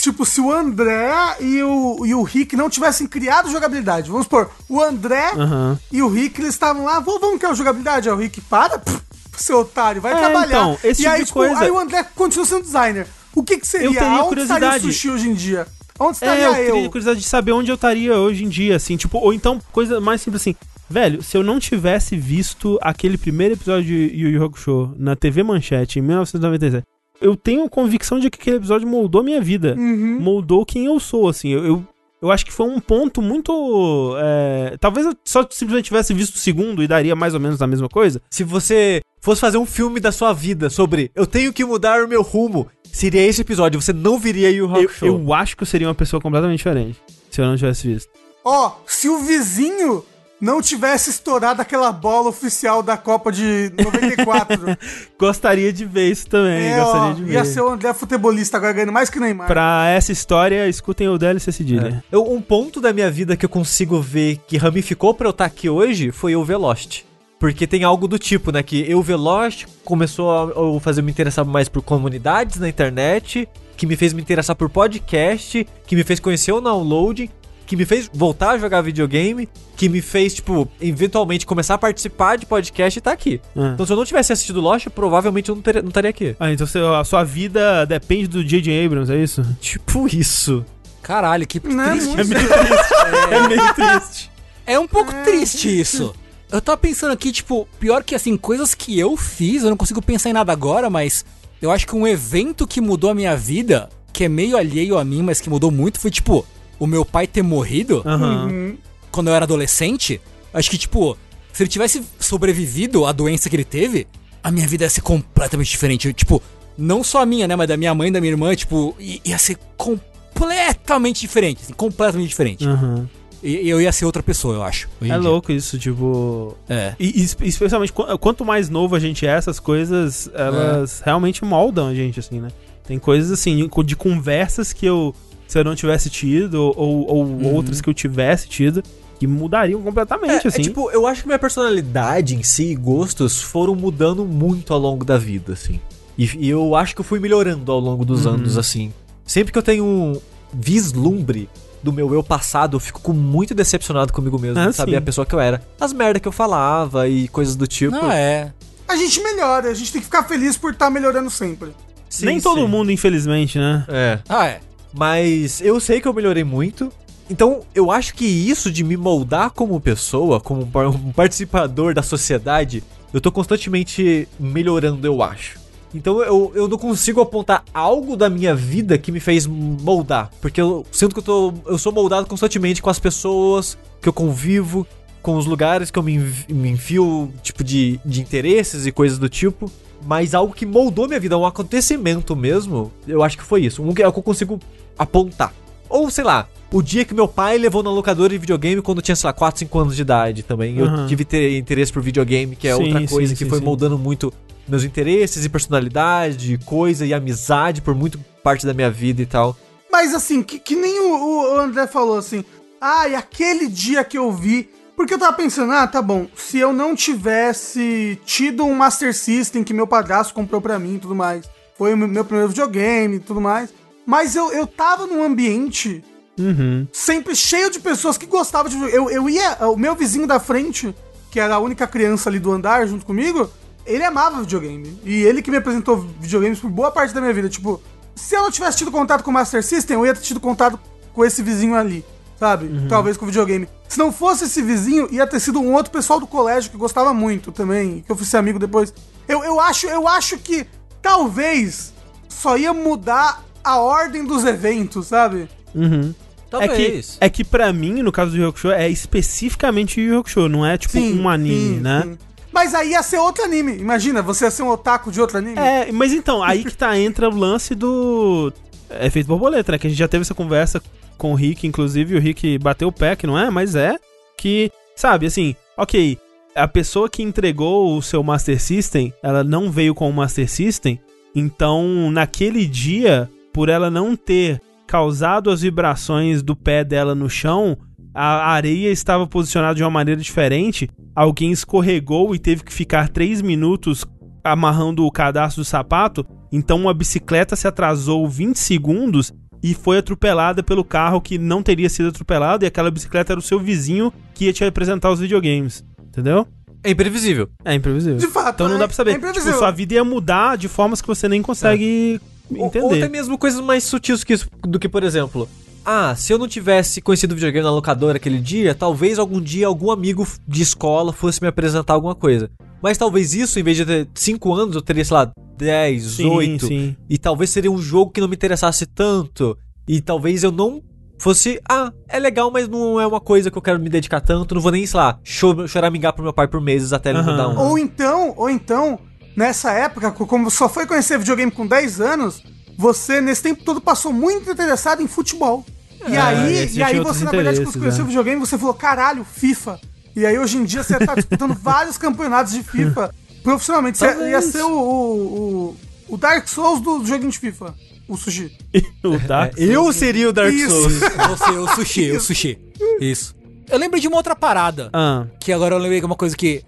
tipo, se o André e o, e o Rick não tivessem criado jogabilidade? Vamos supor, o André Aham. e o Rick, eles estavam lá, "Vamos- vamos criar jogabilidade? Aí o Rick, para, pff, seu otário, vai É, trabalhar. então, esse e tipo aí, de tipo, coisa- aí o André continua sendo designer. O que que seria? Eu teria curiosidade. o sushi hoje em dia? Onde É, eu estaria eu? teria curiosidade de saber onde eu estaria hoje em dia, assim, tipo, ou então, coisa mais simples assim. Velho, se eu não tivesse visto aquele primeiro episódio de Yu Yu Hakusho na TV Manchete em 1997, eu tenho convicção de que aquele episódio moldou minha vida. Uhum. Moldou quem eu sou, assim. Eu, eu, eu acho que foi um ponto muito. é, talvez eu só simplesmente tivesse visto o segundo e daria mais ou menos a mesma coisa. Se você fosse fazer um filme da sua vida sobre eu tenho que mudar o meu rumo, seria esse episódio. Você não viria Yu Yu Eu, Hakusho. eu acho que eu seria uma pessoa completamente diferente se eu não tivesse visto. Ó, se o vizinho não tivesse estourado aquela bola oficial da Copa de 94, Gostaria de ver isso também. é, gostaria ó, de ver. ia ser o André futebolista agora ganhando mais que o Neymar. Pra essa história, escutem o DLC Cedilha. Eu- um ponto da minha vida que eu consigo ver que ramificou pra eu estar aqui hoje foi o Velost. Porque tem algo do tipo, né? Que eu, Velost, começou a a fazer me interessar mais por comunidades na internet, que me fez me interessar por podcast, que me fez conhecer o download, que me fez voltar a jogar videogame, que me fez, tipo, eventualmente começar a participar de podcast e tá aqui. Ah. Então, se eu não tivesse assistido Lost, provavelmente eu não, teria- não estaria aqui. Ah, então a sua vida depende do J.J. Abrams, é isso? Tipo isso. Caralho, que Não é triste. muito- É meio triste. É meio triste. É um pouco triste isso. Eu tava pensando aqui, tipo, pior que assim, coisas que eu fiz, eu não consigo pensar em nada agora, mas eu acho que um evento que mudou a minha vida, que é meio alheio a mim, mas que mudou muito, foi tipo, o meu pai ter morrido. Uhum. quando eu era adolescente. Acho que, tipo, se ele tivesse sobrevivido à doença que ele teve, a minha vida ia ser completamente diferente. Eu, tipo, não só a minha, né, mas da minha mãe e da minha irmã, tipo, ia ser completamente diferente, assim, completamente diferente. Aham. Eu ia ser outra pessoa, eu acho. É dia. louco isso, tipo. É. E, e espe- especialmente qu- quanto mais novo a gente é, essas coisas, elas É. realmente moldam a gente, assim, né? Tem coisas assim, de- conversas que eu, se eu não tivesse tido, ou, ou outras que eu tivesse tido, que mudariam completamente, É, assim. é tipo, eu acho que minha personalidade em si e gostos foram mudando muito ao longo da vida, assim. E, e eu acho que eu fui melhorando ao longo dos Uhum. anos, assim. Sempre que eu tenho um vislumbre do meu eu passado, eu fico com- muito decepcionado comigo mesmo, Ah, de saber sim. a pessoa que eu era. As merda que eu falava e coisas do tipo. Não, é. A gente melhora, a gente tem que ficar feliz por estar melhorando sempre. Sim, Nem todo sim. mundo, infelizmente, né? É. Ah, é. Mas eu sei que eu melhorei muito. Então, eu acho que isso de me moldar como pessoa, como um um participador da sociedade, eu tô constantemente melhorando, eu acho. Então eu, eu não consigo apontar algo da minha vida que me fez moldar. Porque eu sinto que eu, tô, eu sou moldado constantemente com as pessoas que eu convivo, com os lugares que eu me, enfio, tipo, de, de interesses e coisas do tipo. Mas algo que moldou minha vida, um acontecimento mesmo, eu acho que foi isso. Um é o que eu consigo apontar. Ou, sei lá, o dia que meu pai levou na locadora de videogame quando eu tinha, sei lá, 4, 5 anos de idade também. Eu Aham. tive ter interesse por videogame, que é Sim, outra coisa sim, que sim, foi sim. moldando muito meus interesses e personalidade, coisa e amizade por muito parte da minha vida e tal. Mas assim, que, que nem o, o André falou assim, ai, aquele dia que eu vi. Porque eu tava pensando, ah, tá bom, se eu não tivesse tido um Master System que meu padrasto comprou pra mim e tudo mais, foi o meu primeiro videogame e tudo mais, mas eu, eu tava num ambiente Uhum. sempre cheio de pessoas que gostavam de videogame. Eu, eu ia, o meu vizinho da frente, que era a única criança ali do andar junto comigo, ele amava videogame. E ele que me apresentou videogames por boa parte da minha vida. Tipo, se eu não tivesse tido contato com o Master System, eu ia ter tido contato com esse vizinho ali, sabe? Talvez com o videogame. Se não fosse esse vizinho, ia ter sido um outro pessoal do colégio que gostava muito também, que eu fui ser amigo depois. Eu, eu, acho, eu acho que talvez só ia mudar a ordem dos eventos, sabe? Uhum. É que, Talvez. é que pra mim, no caso do Yu Hakusho, é especificamente Yu Yu Hakusho, não é tipo um anime, sim, né? sim. Mas aí ia ser outro anime. Imagina, você ia ser um otaku de outro anime. É, mas então, aí que tá, entra o lance do efeito borboleta, né? Que a gente já teve essa conversa com o Rick, inclusive, o Rick bateu o pé, que não é, mas é que, sabe, assim, ok, a pessoa que entregou o seu Master System, ela não veio com o Master System, então, naquele dia, por ela não ter causado as vibrações do pé dela no chão, a areia estava posicionada de uma maneira diferente, alguém escorregou e teve que ficar 3 minutos amarrando o cadastro do sapato, então uma bicicleta se atrasou 20 segundos e foi atropelada pelo carro que não teria sido atropelado, e aquela bicicleta era o seu vizinho que ia te apresentar os videogames. Entendeu? É imprevisível. É imprevisível. De fato, Então não é- dá pra saber. é tipo, sua vida ia mudar de formas que você nem consegue Ou- entender. Ou até mesmo coisas mais sutis que isso, do que, por exemplo, ah, se eu não tivesse conhecido o videogame na locadora aquele dia, talvez algum dia algum amigo de escola fosse me apresentar alguma coisa. Mas talvez isso, em vez de ter 5 anos, eu teria, sei lá, 10, Sim, 8. sim. E talvez seria um jogo que não me interessasse tanto. E talvez eu não fosse, ah, é legal, mas não é uma coisa que eu quero me dedicar tanto. Não vou nem, sei lá, cho- choramingar pro meu pai por meses até ele Aham. me dar um. Ou então, ou então, nessa época, co- como só foi conhecer videogame com 10 anos, você nesse tempo todo passou muito interessado em futebol. E É, aí, e aí você, na verdade, quando conheceu é. o videogame, você falou, caralho, FIFA. E aí hoje em dia você tá disputando vários campeonatos de FIFA profissionalmente. Você Talvez. ia ser o, o, o, o Dark Souls do joguinho de FIFA, o Sushi. o Dark É, eu seria o Dark Isso. Souls. Você, o sushi, o sushi. Isso. Eu lembro de uma outra parada, Ah, que agora eu lembrei que é uma coisa que...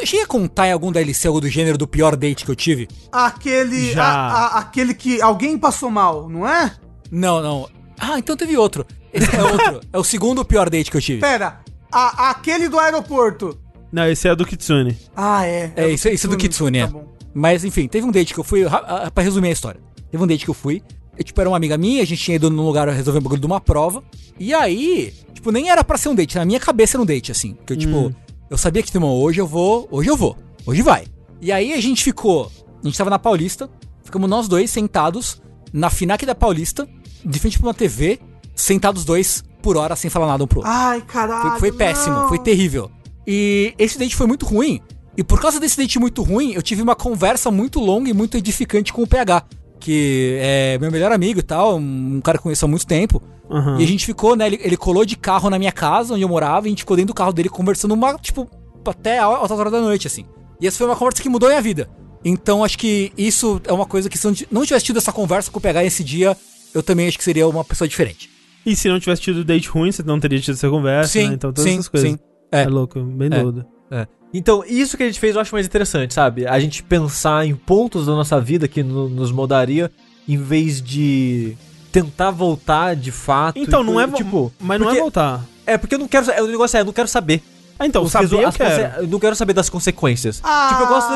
Eu cheguei a contar em algum DLC algo do gênero do pior date que eu tive? Aquele, Já. a- a- aquele que alguém passou mal, não é? Não, não. Ah, então teve outro. Esse é outro. é o segundo pior date que eu tive. Pera, a- aquele do aeroporto. não, esse é do Kitsune. Ah, é. É, isso, isso é do Kitsune, é. Tá bom. Mas enfim, teve um date que eu fui, ra- ah, pra resumir a história. Teve um date que eu fui, e, tipo, era uma amiga minha, a gente tinha ido num lugar resolver um bagulho de uma prova. E aí, tipo, nem era pra ser um date, na minha cabeça era um date, assim. Que eu, tipo, Hum. Eu sabia que, irmão, hoje eu vou, hoje eu vou, hoje vai. E aí a gente ficou, a gente tava na Paulista, ficamos nós dois sentados na FINAC da Paulista, de frente pra uma TV, sentados dois por hora sem falar nada um pro outro. Ai, caralho. Foi, foi péssimo, não. foi terrível. E esse date foi muito ruim. E por causa desse date muito ruim, eu tive uma conversa muito longa e muito edificante com o PH, que é meu melhor amigo e tal, um cara que conheço há muito tempo. Aham. E a gente ficou, né? Ele, ele colou de carro na minha casa, onde eu morava, e a gente ficou dentro do carro dele conversando uma, tipo, até altas horas da noite, assim. E essa foi uma conversa que mudou a minha vida. Então acho que isso é uma coisa que se eu não tivesse tido essa conversa com o PH esse dia, eu também acho que seria uma pessoa diferente. E se não tivesse tido date ruim, você não teria tido essa conversa, Sim, né? Então todas sim, essas coisas. sim. É, É. louco, bem É. doido. É. Então, isso que a gente fez eu acho mais interessante, sabe? A gente pensar em pontos da nossa vida que no- nos moldaria, em vez de tentar voltar de fato. Então, e não é. Tipo, mas não é voltar. É, porque eu não quero. O negócio é, eu não quero saber. Ah, então, Os saber eu quero. não quero saber das consequências. Ah. Tipo, eu gosto.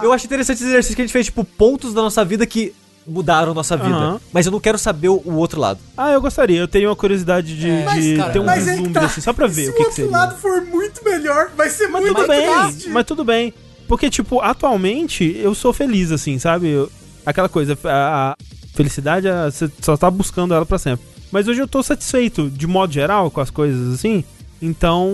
de- eu acho interessante esse exercício que a gente fez, tipo, pontos da nossa vida que mudaram nossa vida. Aham. Mas eu não quero saber o, o outro lado. Ah, eu gostaria. Eu tenho uma curiosidade de, É. Mas, de cara, ter um mas aí que vislumbre tá. assim, só pra ver Se o que, o que outro seria. lado for muito melhor, vai ser Mas muito tudo bem, triste. mas tudo bem. Porque, tipo, atualmente eu sou feliz, assim, sabe? Eu- aquela coisa, a, a felicidade, a- você só tá buscando ela pra sempre. Mas hoje eu tô satisfeito, de modo geral, com as coisas assim. Então,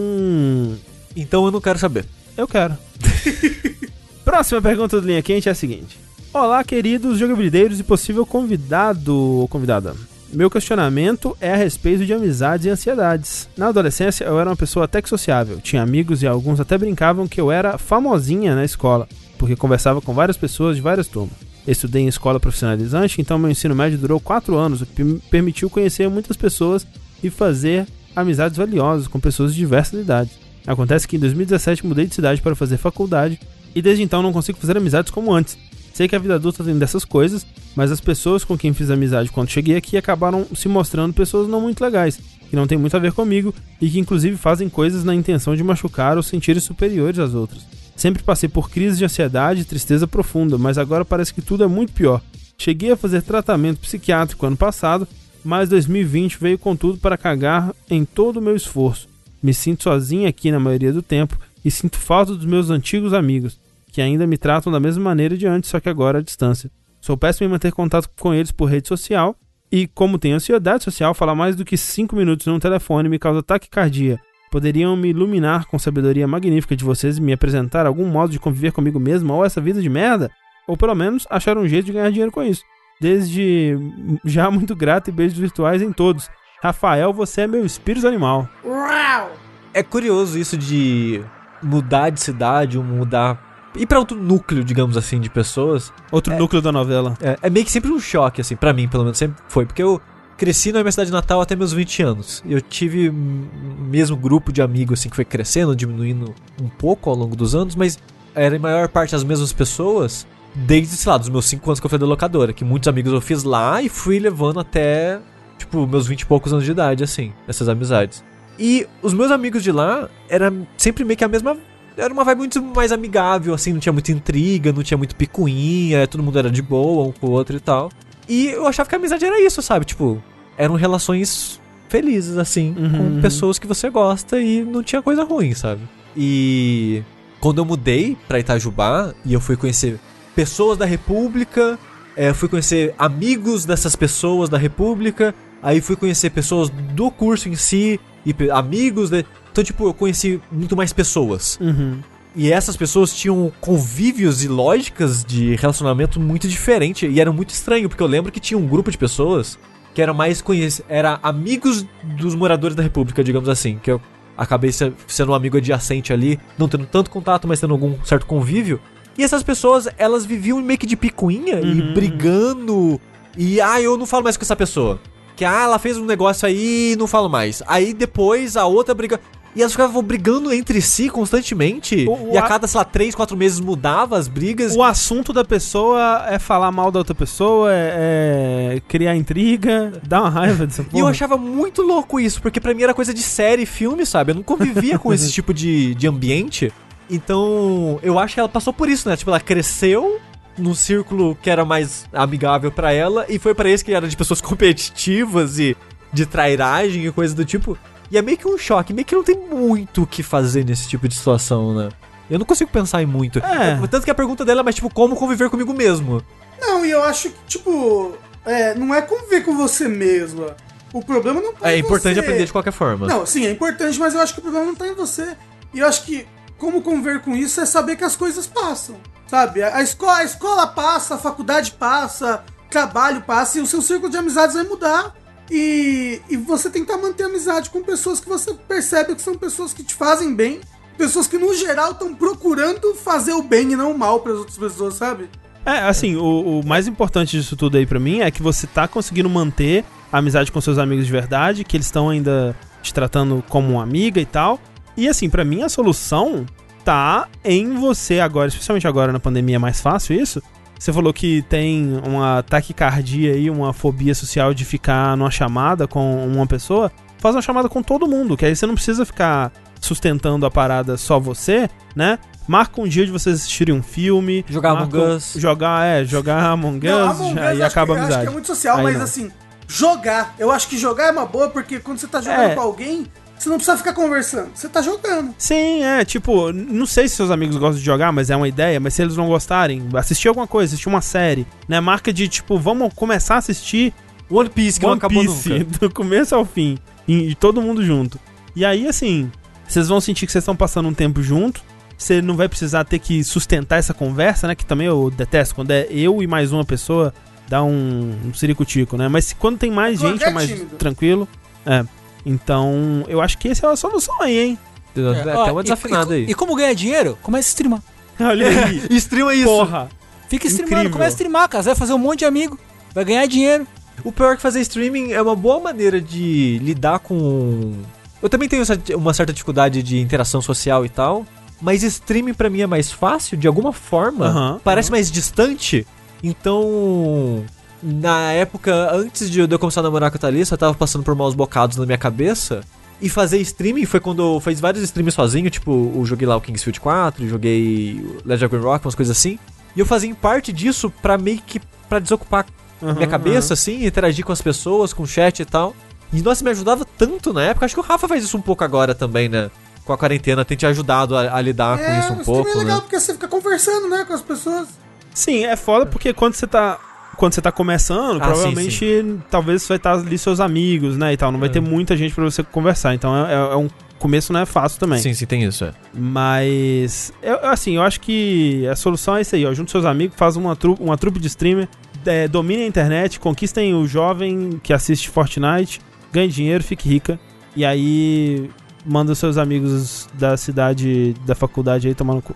Então eu não quero saber. eu quero. Próxima pergunta do Linha Quente é a seguinte. Olá, queridos jogabilideiros e possível convidado ou convidada. Meu questionamento é a respeito de amizades e ansiedades. Na adolescência, eu era uma pessoa até que sociável. Tinha amigos e alguns até brincavam que eu era famosinha na escola, porque conversava com várias pessoas de várias turmas. Estudei em escola profissionalizante, então meu ensino médio durou 4 anos, o que me permitiu conhecer muitas pessoas e fazer amizades valiosas com pessoas de diversas idades. Acontece que em 2017 mudei de cidade para fazer faculdade e desde então não consigo fazer amizades como antes. Sei que a vida adulta tem dessas coisas, mas as pessoas com quem fiz amizade quando cheguei aqui acabaram se mostrando pessoas não muito legais, que não tem muito a ver comigo e que inclusive fazem coisas na intenção de machucar ou sentir superiores às outras. Sempre passei por crises de ansiedade e tristeza profunda, mas agora parece que tudo é muito pior. Cheguei a fazer tratamento psiquiátrico ano passado, mas 2020 veio com tudo para cagar em todo o meu esforço. Me sinto sozinho aqui na maioria do tempo e sinto falta dos meus antigos amigos, que ainda me tratam da mesma maneira de antes, só que agora à distância. Sou péssimo em manter contato com eles por rede social e, como tenho ansiedade social, falar mais do que 5 minutos num telefone me causa taquicardia. Poderiam me iluminar com sabedoria magnífica de vocês e me apresentar algum modo de conviver comigo mesmo ou essa vida de merda? Ou pelo menos achar um jeito de ganhar dinheiro com isso. Desde já muito grato e beijos virtuais em todos. Rafael, você é meu espírito animal. Uau! É curioso isso de mudar de cidade, ou mudar. Ir pra outro núcleo, digamos assim, de pessoas. Outro núcleo da novela. É, é meio que sempre um choque, assim, pra mim, pelo menos, sempre foi. Porque eu cresci na minha cidade natal até meus 20 anos. Eu tive o mesmo grupo de amigos, assim, que foi crescendo, diminuindo um pouco ao longo dos anos, mas era em maior parte as mesmas pessoas desde, sei lá, dos meus 5 anos que eu fui da locadora. Que muitos amigos eu fiz lá e fui levando até, tipo, meus 20 e poucos anos de idade, assim, essas amizades. E os meus amigos de lá era sempre meio que a mesma. Era uma vibe muito mais amigável, assim, não tinha muita intriga, não tinha muito picuinha, todo mundo era de boa um com o outro e tal. E eu achava que a amizade era isso, sabe? Tipo, eram relações felizes, assim, Uhum, com uhum. pessoas que você gosta e não tinha coisa ruim, sabe? E quando eu mudei pra Itajubá e eu fui conhecer pessoas da República, é, fui conhecer amigos dessas pessoas da República, aí fui conhecer pessoas do curso em si e amigos de... Então, tipo, eu conheci muito mais pessoas. Uhum. E essas pessoas tinham convívios e lógicas de relacionamento muito diferente e era muito estranho, porque eu lembro que tinha um grupo de pessoas que era mais conhec... era amigos dos moradores da República, digamos assim, que eu acabei se- sendo um amigo adjacente ali, não tendo tanto contato, mas tendo algum certo convívio. E essas pessoas, elas viviam meio que de picuinha e Uhum. brigando. E ah, eu não falo mais com essa pessoa. Que ah, ela fez um negócio aí e não falo mais. Aí depois a outra briga. E elas ficavam brigando entre si constantemente. O- e a cada, sei lá, 3, 4 meses mudava as brigas. O assunto da pessoa é falar mal da outra pessoa, é, é criar intriga, dá uma raiva dessa E eu porra. achava muito louco isso, porque pra mim era coisa de série, filme, sabe? Eu não convivia com esse tipo de, de ambiente. Então, eu acho que ela passou por isso, né? Tipo, ela cresceu num círculo que era mais amigável pra ela e foi pra esse que era de pessoas competitivas e de trairagem e coisa do tipo. E é meio que um choque, meio que não tem muito o que fazer nesse tipo de situação, né? Eu não consigo pensar em muito. É. Tanto que a pergunta dela é mais tipo, como conviver comigo mesmo? Não, e eu acho que, tipo, é, não é conviver com você mesma. O problema não tá É em importante você. aprender de qualquer forma. Não, sim, é importante, mas eu acho que o problema não tá em você. E eu acho que como conviver com isso é saber que as coisas passam. Sabe? A escola, a escola passa, a faculdade passa, trabalho passa, e o seu círculo de amizades vai mudar. E, e você tentar manter amizade com pessoas que você percebe que são pessoas que te fazem bem. Pessoas que, no geral, estão procurando fazer o bem e não o mal para as outras pessoas, sabe? É, assim, o, o mais importante disso tudo aí pra mim é que você tá conseguindo manter a amizade com seus amigos de verdade, que eles estão ainda te tratando como uma amiga e tal. E assim, pra mim a solução tá em você agora, especialmente agora na pandemia é mais fácil isso. Você falou que tem uma taquicardia aí, uma fobia social de ficar numa chamada com uma pessoa. Faz uma chamada com todo mundo, que aí você não precisa ficar sustentando a parada só você, né? Marca um dia de vocês assistirem um filme. Jogar Among um- Us. Jogar, é, jogar Among Us, Não, Among Us aí eu acho acaba que, a eu acho amizade. que é muito social, Aí mas não. assim, jogar. Eu acho que jogar é uma boa, porque quando você tá jogando É. com alguém, você não precisa ficar conversando. Você tá jogando. Sim, é, tipo, não sei se seus amigos gostam de jogar, mas é uma ideia, mas se eles não gostarem, assistir alguma coisa, assistir uma série, né? Marca de, tipo, vamos começar a assistir One Piece, que One não acabou Piece nunca. do começo ao fim, e, e todo mundo junto. E aí, assim, vocês vão sentir que vocês estão passando um tempo junto, você não vai precisar ter que sustentar essa conversa, né? Que também eu detesto, quando é eu e mais uma pessoa, dá um, um ciricutico, né? Mas quando tem mais Quando gente, é é mais tímido. tranquilo. É. Então, eu acho que essa é a solução aí, hein? Até Ó, uma desafinada e, aí. E como ganhar dinheiro? Começa a streamar. Olha aí. Streama isso. Porra. Fica streamando, Incrível. começa a streamar, cara. Você vai fazer um monte de amigo, vai ganhar dinheiro. O pior é que fazer streaming é uma boa maneira de lidar com Eu também tenho uma certa dificuldade de interação social e tal, mas streaming pra mim é mais fácil, de alguma forma. Parece mais distante. Então, na época, antes de eu começar a namorar com a Thalissa, eu tava passando por maus bocados na minha cabeça. E fazer streaming foi quando eu fiz vários streams sozinho, tipo, eu joguei lá o Kingsfield 4, joguei Legend of Rock, umas coisas assim. E eu fazia em parte disso pra meio que pra desocupar Aham, minha cabeça, assim, interagir com as pessoas, com o chat e tal. E nossa, me ajudava tanto na época. Acho que o Rafa faz isso um pouco agora também, né? Com a quarentena, tem te ajudado a, a lidar com isso um o stream pouco, é legal né? porque você fica conversando, né, com as pessoas. Sim, é foda porque quando você tá. Quando você tá começando, Ah, provavelmente talvez vai estar ali seus amigos, né? E tal. Não vai É. ter muita gente pra você conversar. Então é, é- é um começo não é fácil também. Sim, sim, tem isso, é. Mas. Eu, assim, eu acho que a solução é isso aí, ó. Junte seus amigos, faz uma, tru uma trupe de streamer, é, domine a internet, conquistem o jovem que assiste Fortnite, ganhe dinheiro, fique rica. E aí manda os seus amigos da cidade, da faculdade aí tomar no cu.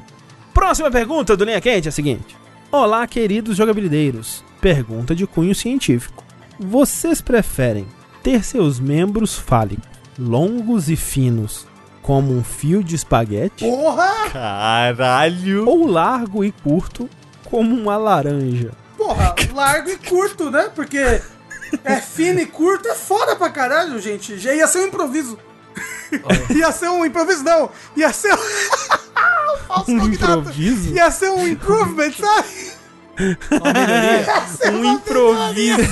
Próxima pergunta do Linha Quente é a seguinte. Olá, queridos jogabilideiros. Pergunta de cunho científico. Vocês preferem ter seus membros fálicos longos e finos como um fio de espaguete? Porra! Caralho! ou largo e curto como uma laranja. Porra, largo e curto, né? Porque é fino e curto é foda pra caralho, gente. Já ia ser um improviso. ia ser um improviso, não. Ia ser um. um improviso? Ia ser um improvement, sabe? Ser Um improviso.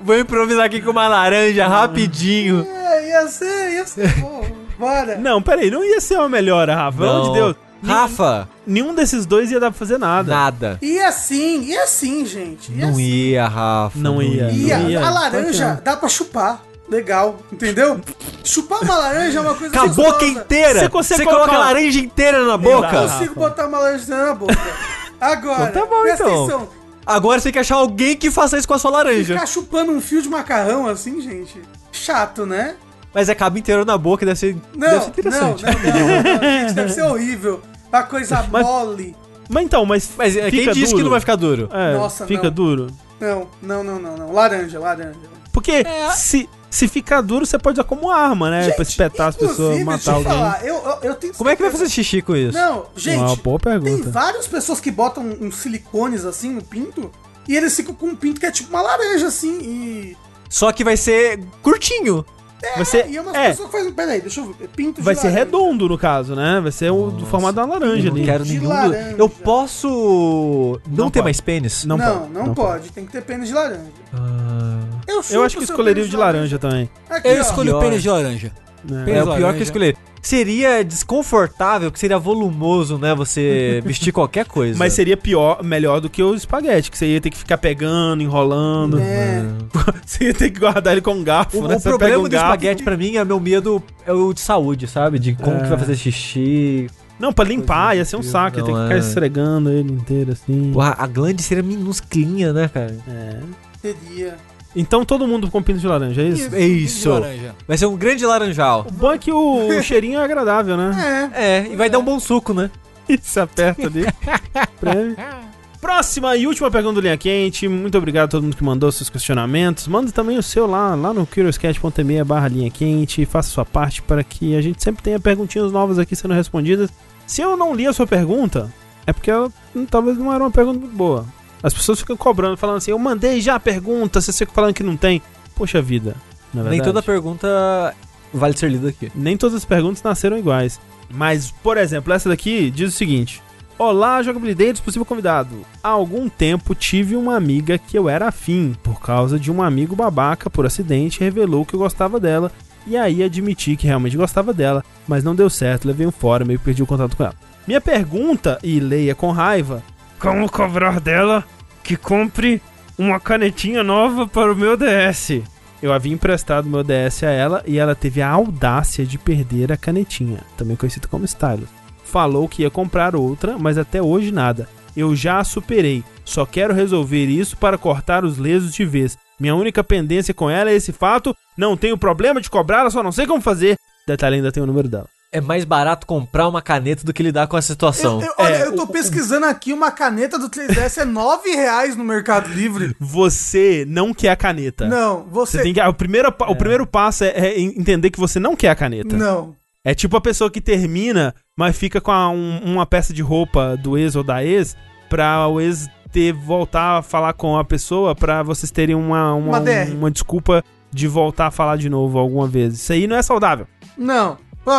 Vou improvisar aqui com uma laranja rapidinho. É, ia ser, ia ser bom. Bora. Não, peraí, não ia ser uma melhora, Rafa. Pelo amor de Não. Deus. Rafa, Nenhum desses dois ia dar pra fazer nada. nada. Ia sim, ia sim, gente. Ia Não sim. ia, Rafa. Não ia. Ia. Não ia. A laranja dá pra chupar. Legal, entendeu? Chupar uma laranja é uma coisa Com a boca inteira. Você consegue coloca a laranja inteira na Eu boca. Dá. consigo botar uma laranja na boca. Agora, Então tá bom, presta então. atenção. Agora você tem que achar alguém que faça isso com a sua laranja. Ficar chupando um fio de macarrão assim, gente. Chato, né? Mas acaba inteiro na boca e deve ser, Não, deve ser não, não, não, não, gente, deve ser horrível. Uma coisa Mas- mole. Mas então, mas. Mas é, quem fica disse duro? que não vai ficar duro? É, Nossa, fica não. duro. Não, não, não, não, não. Laranja, laranja. Porque É. se, se ficar duro, você pode usar como arma, né? pra espetar as pessoas, matar alguém. falar, eu, eu, eu tenho Como é que vai fazer xixi com isso? Não, gente, Uma boa tem pergunta. várias pessoas que botam uns silicones assim no pinto e eles ficam com um pinto que é tipo uma laranja assim e. Só que vai ser curtinho. Vai ser, e umas é, pessoas fazem. Peraí, deixa eu ver. Pinto de vai ser laranja. redondo no caso, né? Vai ser o do formato de uma laranja Eu ali. não quero De nenhum. laranja. Eu posso não, Não ter pode. mais pênis? Não Não, pode, não, não pode. Tem que ter pênis de laranja. Ah, Eu, Eu acho que escolheria o de laranja também. Aqui, Eu ó. escolhi o pênis de laranja. Pênis é o pior que escolher. Seria desconfortável, que seria volumoso, né? Você vestir qualquer coisa. Mas seria pior, melhor do que o espaguete, que você ia ter que ficar pegando, enrolando. É. Você ia ter que guardar ele com um garfo, O, né? o Você problema um do garfo- espaguete pra mim é meu medo é o de saúde, sabe? De como É. que vai fazer xixi. Não, pra limpar, ia ser um do saco, ia ter tipo. que ficar é. esfregando ele inteiro assim. Porra, a glande seria minusclinha, né, cara? É. Teria. Então todo mundo com pinto de laranja, é isso? É isso. laranja. Vai ser um grande laranjal. O bom é que o, o cheirinho é agradável, né? É. É, e vai dar um bom suco, né? Isso, aperta ali. Prêmio. Próxima e última pergunta do Linha Quente. Muito obrigado a todo mundo que mandou seus questionamentos. Manda também o seu lá, lá no curiouscat.me barra Linha Quente. Faça sua parte para que a gente sempre tenha perguntinhas novas aqui sendo respondidas. Se eu não li a sua pergunta, é porque ela hum, talvez não era uma pergunta muito boa. As pessoas ficam cobrando, falando assim, eu mandei já a pergunta, você fica falando que não tem. Poxa vida, não é Nem verdade? toda pergunta vale ser lida aqui. Nem todas as perguntas nasceram iguais. Mas, por exemplo, essa daqui diz o seguinte: Olá, jogabilideiros, possível convidado. Há algum tempo tive uma amiga que eu era afim, por causa de um amigo babaca, por acidente, revelou que eu gostava dela. E aí admiti que realmente gostava dela, mas não deu certo, levei um fora, meio que perdi o contato com ela. Minha pergunta, e leia com raiva: Como cobrar dela que compre uma canetinha nova para o meu DS? Eu havia emprestado meu DS a ela e ela teve a audácia de perder a canetinha, também conhecida como stylus. Falou que ia comprar outra, mas até hoje nada. Eu já a superei. Só quero resolver isso para cortar os lesos de vez. Minha única pendência com ela é esse fato. Não tenho problema de cobrá-la, só não sei como fazer. Detalhe, ainda tem o número dela. É mais barato comprar uma caneta do que lidar com a situação. Eu, eu- olha, É, eu tô o- pesquisando aqui, uma caneta do 3DS é 9 reais no Mercado Livre. Você não quer a caneta. Não, você... Você tem que, o, primeiro, pa- o primeiro passo é, é entender que você não quer a caneta. Não. É tipo a pessoa que termina, mas fica com a- um- uma peça de roupa do ex ou da ex, pra o ex ter, voltar a falar com a pessoa, pra vocês terem uma, uma, Uma DR. uma desculpa de voltar a falar de novo alguma vez. Isso aí não é saudável. Não.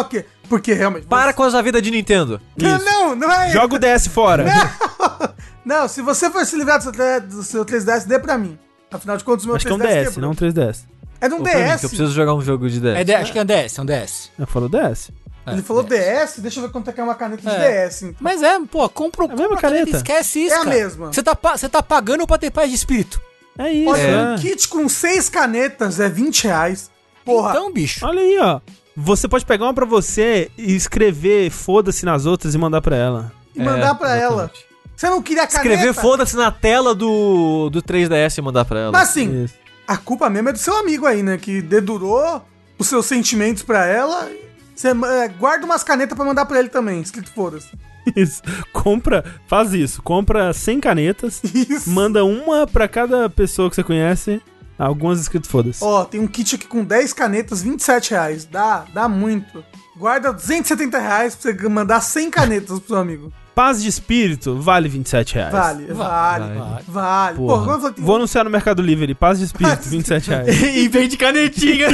Quê? Porque realmente... Para com a vida de Nintendo. Não, Isso. não, não é... Joga o DS fora. Não, se você for se livrar do seu, do seu 3DS, dê pra mim. Afinal de contas, o meu Acho que é um 3DS DS, quebrou. não um 3DS. É de um Ou pra mim, DS. que eu preciso jogar um jogo de DS. É, D- acho que é um DS, é um DS. Eu falo DS. Ele falou DS, deixa eu ver quanto é que é uma caneta de É. DS. então. Mas é, pô, compra, a mesma compra a caneta. Esquece isso, É a cara. mesma. Você tá, pa- você tá pagando pra ter paz de espírito. É isso. Olha, é. um kit com seis canetas é 20 reais. Porra, Então, bicho. Olha aí, ó. Você pode pegar uma pra você e escrever foda-se nas outras e mandar pra ela. e mandar É, pra ela. exatamente. Você não queria a caneta? Escrever foda-se na tela do, do 3DS e mandar pra ela. Mas assim, Isso. a culpa mesmo é do seu amigo aí, né? Que dedurou os seus sentimentos pra ela. Você é, guarda umas canetas pra mandar pra ele também, escrito foda-se. Isso. Compra, faz isso. Compra 100 canetas, Isso. manda uma pra cada pessoa que você conhece, algumas escritas foda-se. Ó, tem um kit aqui com 10 canetas, 27 reais. Dá, dá muito. Guarda 270 reais pra você mandar 100 canetas pro seu amigo. Paz de espírito vale 27 reais. Vale, vale, vale. Vale. Pô, Porra. como eu falei, tem- Vou anunciar no Mercado Livre, paz de espírito, 27 reais. e vende canetinha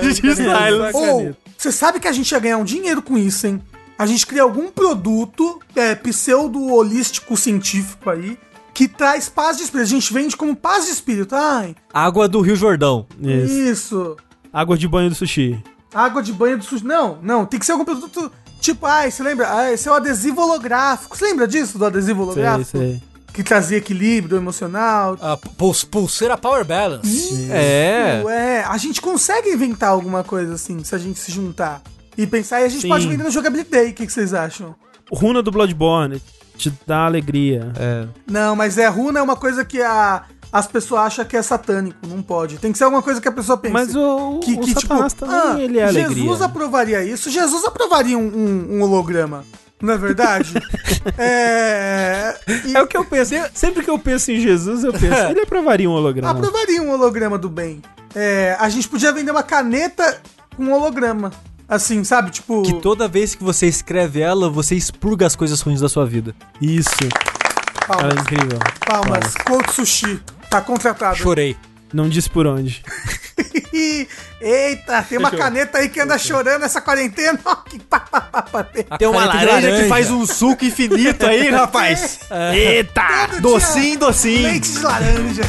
de style. Ou, você sabe que a gente ia ganhar um dinheiro com isso, hein? A gente cria algum produto é, pseudo-holístico científico aí que traz paz de espírito. A gente vende como paz de espírito. Ai, Água do Rio Jordão. Isso. isso. Água de banho do sushi. Água de banho do sushi. Não, não. Tem que ser algum produto tipo, ai, você lembra? Ah, esse é o adesivo holográfico. Você lembra disso, do adesivo Sei, holográfico? sei. Que trazia equilíbrio emocional. A puls- pulseira Power Balance. É. É, a gente consegue inventar alguma coisa assim, se a gente se juntar. E pensar, e a gente Sim. pode vender no Jogability Day. O que, que vocês acham? Runa do Bloodborne te dá alegria. É. Não, mas é runa é uma coisa que a, as pessoas acham que é satânico, não pode. Tem que ser alguma coisa que a pessoa pense. Mas o, que, o que, Satanás tipo, também, ah, ele é Jesus alegria. aprovaria isso, Jesus aprovaria um, um- um holograma. Não é verdade? é. e É o que eu penso. Sempre que eu penso em Jesus, eu penso, ele aprovaria um holograma. aprovaria um holograma do bem. É, a gente podia vender uma caneta com um holograma. Assim, sabe? Tipo. Que toda vez que você escreve ela, você expurga as coisas ruins da sua vida. Isso. Ela é Palmas. incrível. Palmas. Coach Sushi. Tá contratado. Chorei. Não disse por onde. Eita, tem uma Fechou. caneta aí que anda chorando essa quarentena. Ó, que pá, pá, pá, pá, pá. A Tem uma caneta de laranja, que faz um suco infinito aí, rapaz. Eita! Todo Docinho, dia, docinho. Leite de laranja.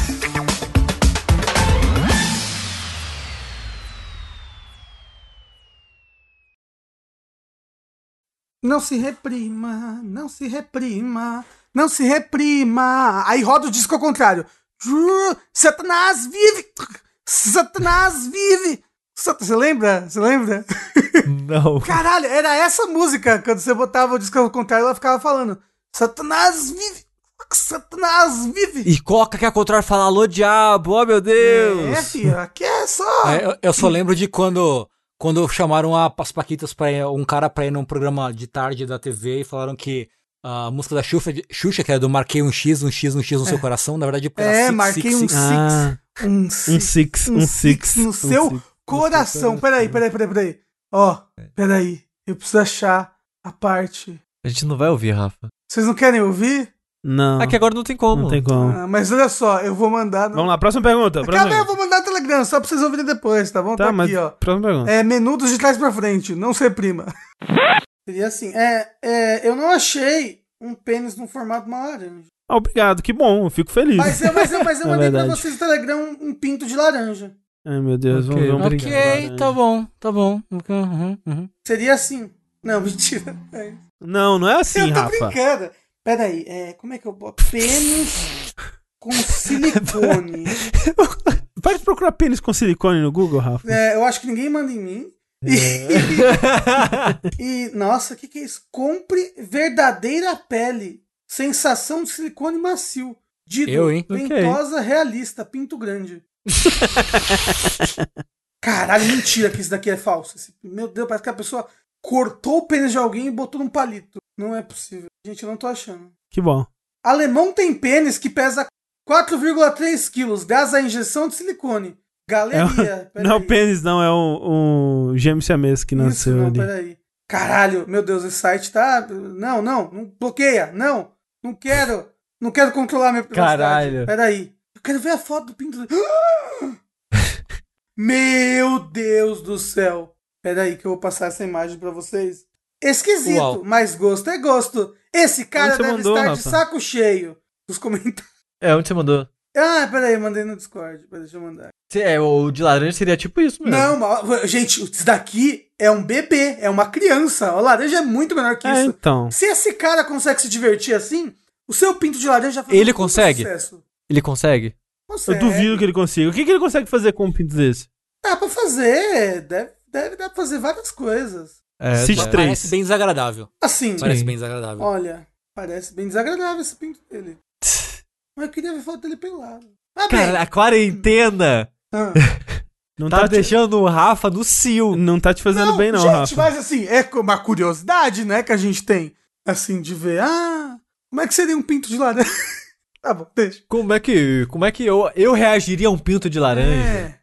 Não se reprima, não se reprima, não se reprima. Aí roda o disco ao contrário. Satanás vive! Satanás vive! Você lembra? Você lembra? Não. Caralho, era essa música. Quando você botava o disco ao contrário, ela ficava falando: Satanás vive! Satanás vive! E Coca que é contrário fala, alô diabo, oh meu Deus. É, filho, aqui é só. É, eu, eu só lembro de quando, quando chamaram a, as Paquitas pra ir- um cara pra ir num programa de tarde da TV e falaram que a música da Xuxa, Xuxa que era do Marquei um X, um X, um X no seu coração, na verdade era É, Six, marquei Six, um Six. Ah, Um um six, six, um six six. no um seu six. coração. Peraí, peraí, peraí, peraí. Ó, É. peraí. Eu preciso achar a parte. A gente não vai ouvir, Rafa. Vocês não querem ouvir? Não. Aqui agora não tem como. Não tem como. Ah, mas olha só, eu vou mandar. No... Vamos lá, próxima pergunta. Próxima Calma aí, eu vou mandar no Telegram, só pra vocês ouvirem depois, tá bom? Tá, Tá, mas aqui, ó. próxima pergunta. É menudos de trás pra frente, não se reprima. Seria assim, é, é, eu não achei um pênis no formato de uma laranja. Ah, obrigado, que bom, eu fico feliz. Mas eu, mas eu, mas eu É mandei pra verdade. vocês no Telegram um, um pinto de laranja. Ai, meu Deus, Ok, vamos ver um obrigado. brinquedo. Ok, tá bom, tá bom. Uhum, uhum. Seria assim. Não, mentira. É. Não, não é assim, eu tô Rafa. brincando. Pera aí, é, como é que eu boto? Pênis com silicone. Pode procurar pênis com silicone no Google, Rafa. É, eu acho que ninguém manda em mim. E, e, nossa, o que, que é isso? Compre verdadeira pele. Sensação de silicone macio. Dido, Eu, hein? ventosa, realista, pinto grande. Caralho, mentira que isso daqui é falso. Esse- meu Deus, parece que a pessoa cortou o pênis de alguém e botou num palito. Não é possível. Gente, eu não tô achando. Que bom. Alemão tem pênis que pesa 4,3 quilos, gás a injeção de silicone. Galeria. É, não é o pênis, não, é um, um gêmeo siamês que Isso, nasceu não, ali. peraí. Caralho, meu Deus, esse site tá. Não, não, não bloqueia, não. Não quero. Não quero controlar minha privacidade. Caralho. Peraí. Eu quero ver a foto do pinto. Meu Deus do céu. Peraí, que eu vou passar essa imagem pra vocês. Esquisito, Uau. mas gosto é gosto. Esse cara deve mandou, estar de Rafa? saco cheio. Os comentários. É, onde você mandou? Ah, peraí, eu mandei no Discord. Peraí, Deixa eu mandar. É, o de laranja seria tipo isso mesmo. Não, mas, gente, isso daqui é um bebê, é uma criança. O laranja é muito menor que É, isso. então. Se esse cara consegue se divertir assim, o seu pinto de laranja já faz Ele um consegue? sucesso. Ele consegue? Eu Consegue. duvido que ele consiga. O que, que ele consegue fazer com um pinto desse? Dá pra fazer. Deve, deve dar pra fazer várias coisas. É, City tá. três. Parece bem desagradável. Assim, Parece bem desagradável. olha, parece bem desagradável esse pinto dele. Mas eu queria ver foto dele pelado. Mas Cara, bem. a quarentena Ah. Não tá, tá, te, deixando o Rafa no cio. não tá te fazendo bem, não, gente, Rafa. mas assim, é uma curiosidade, né, que a gente tem. Assim, de ver, ah, como é que seria um pinto de laranja? tá bom, deixa. Como é que, como é que eu, eu reagiria a um pinto de laranja? É.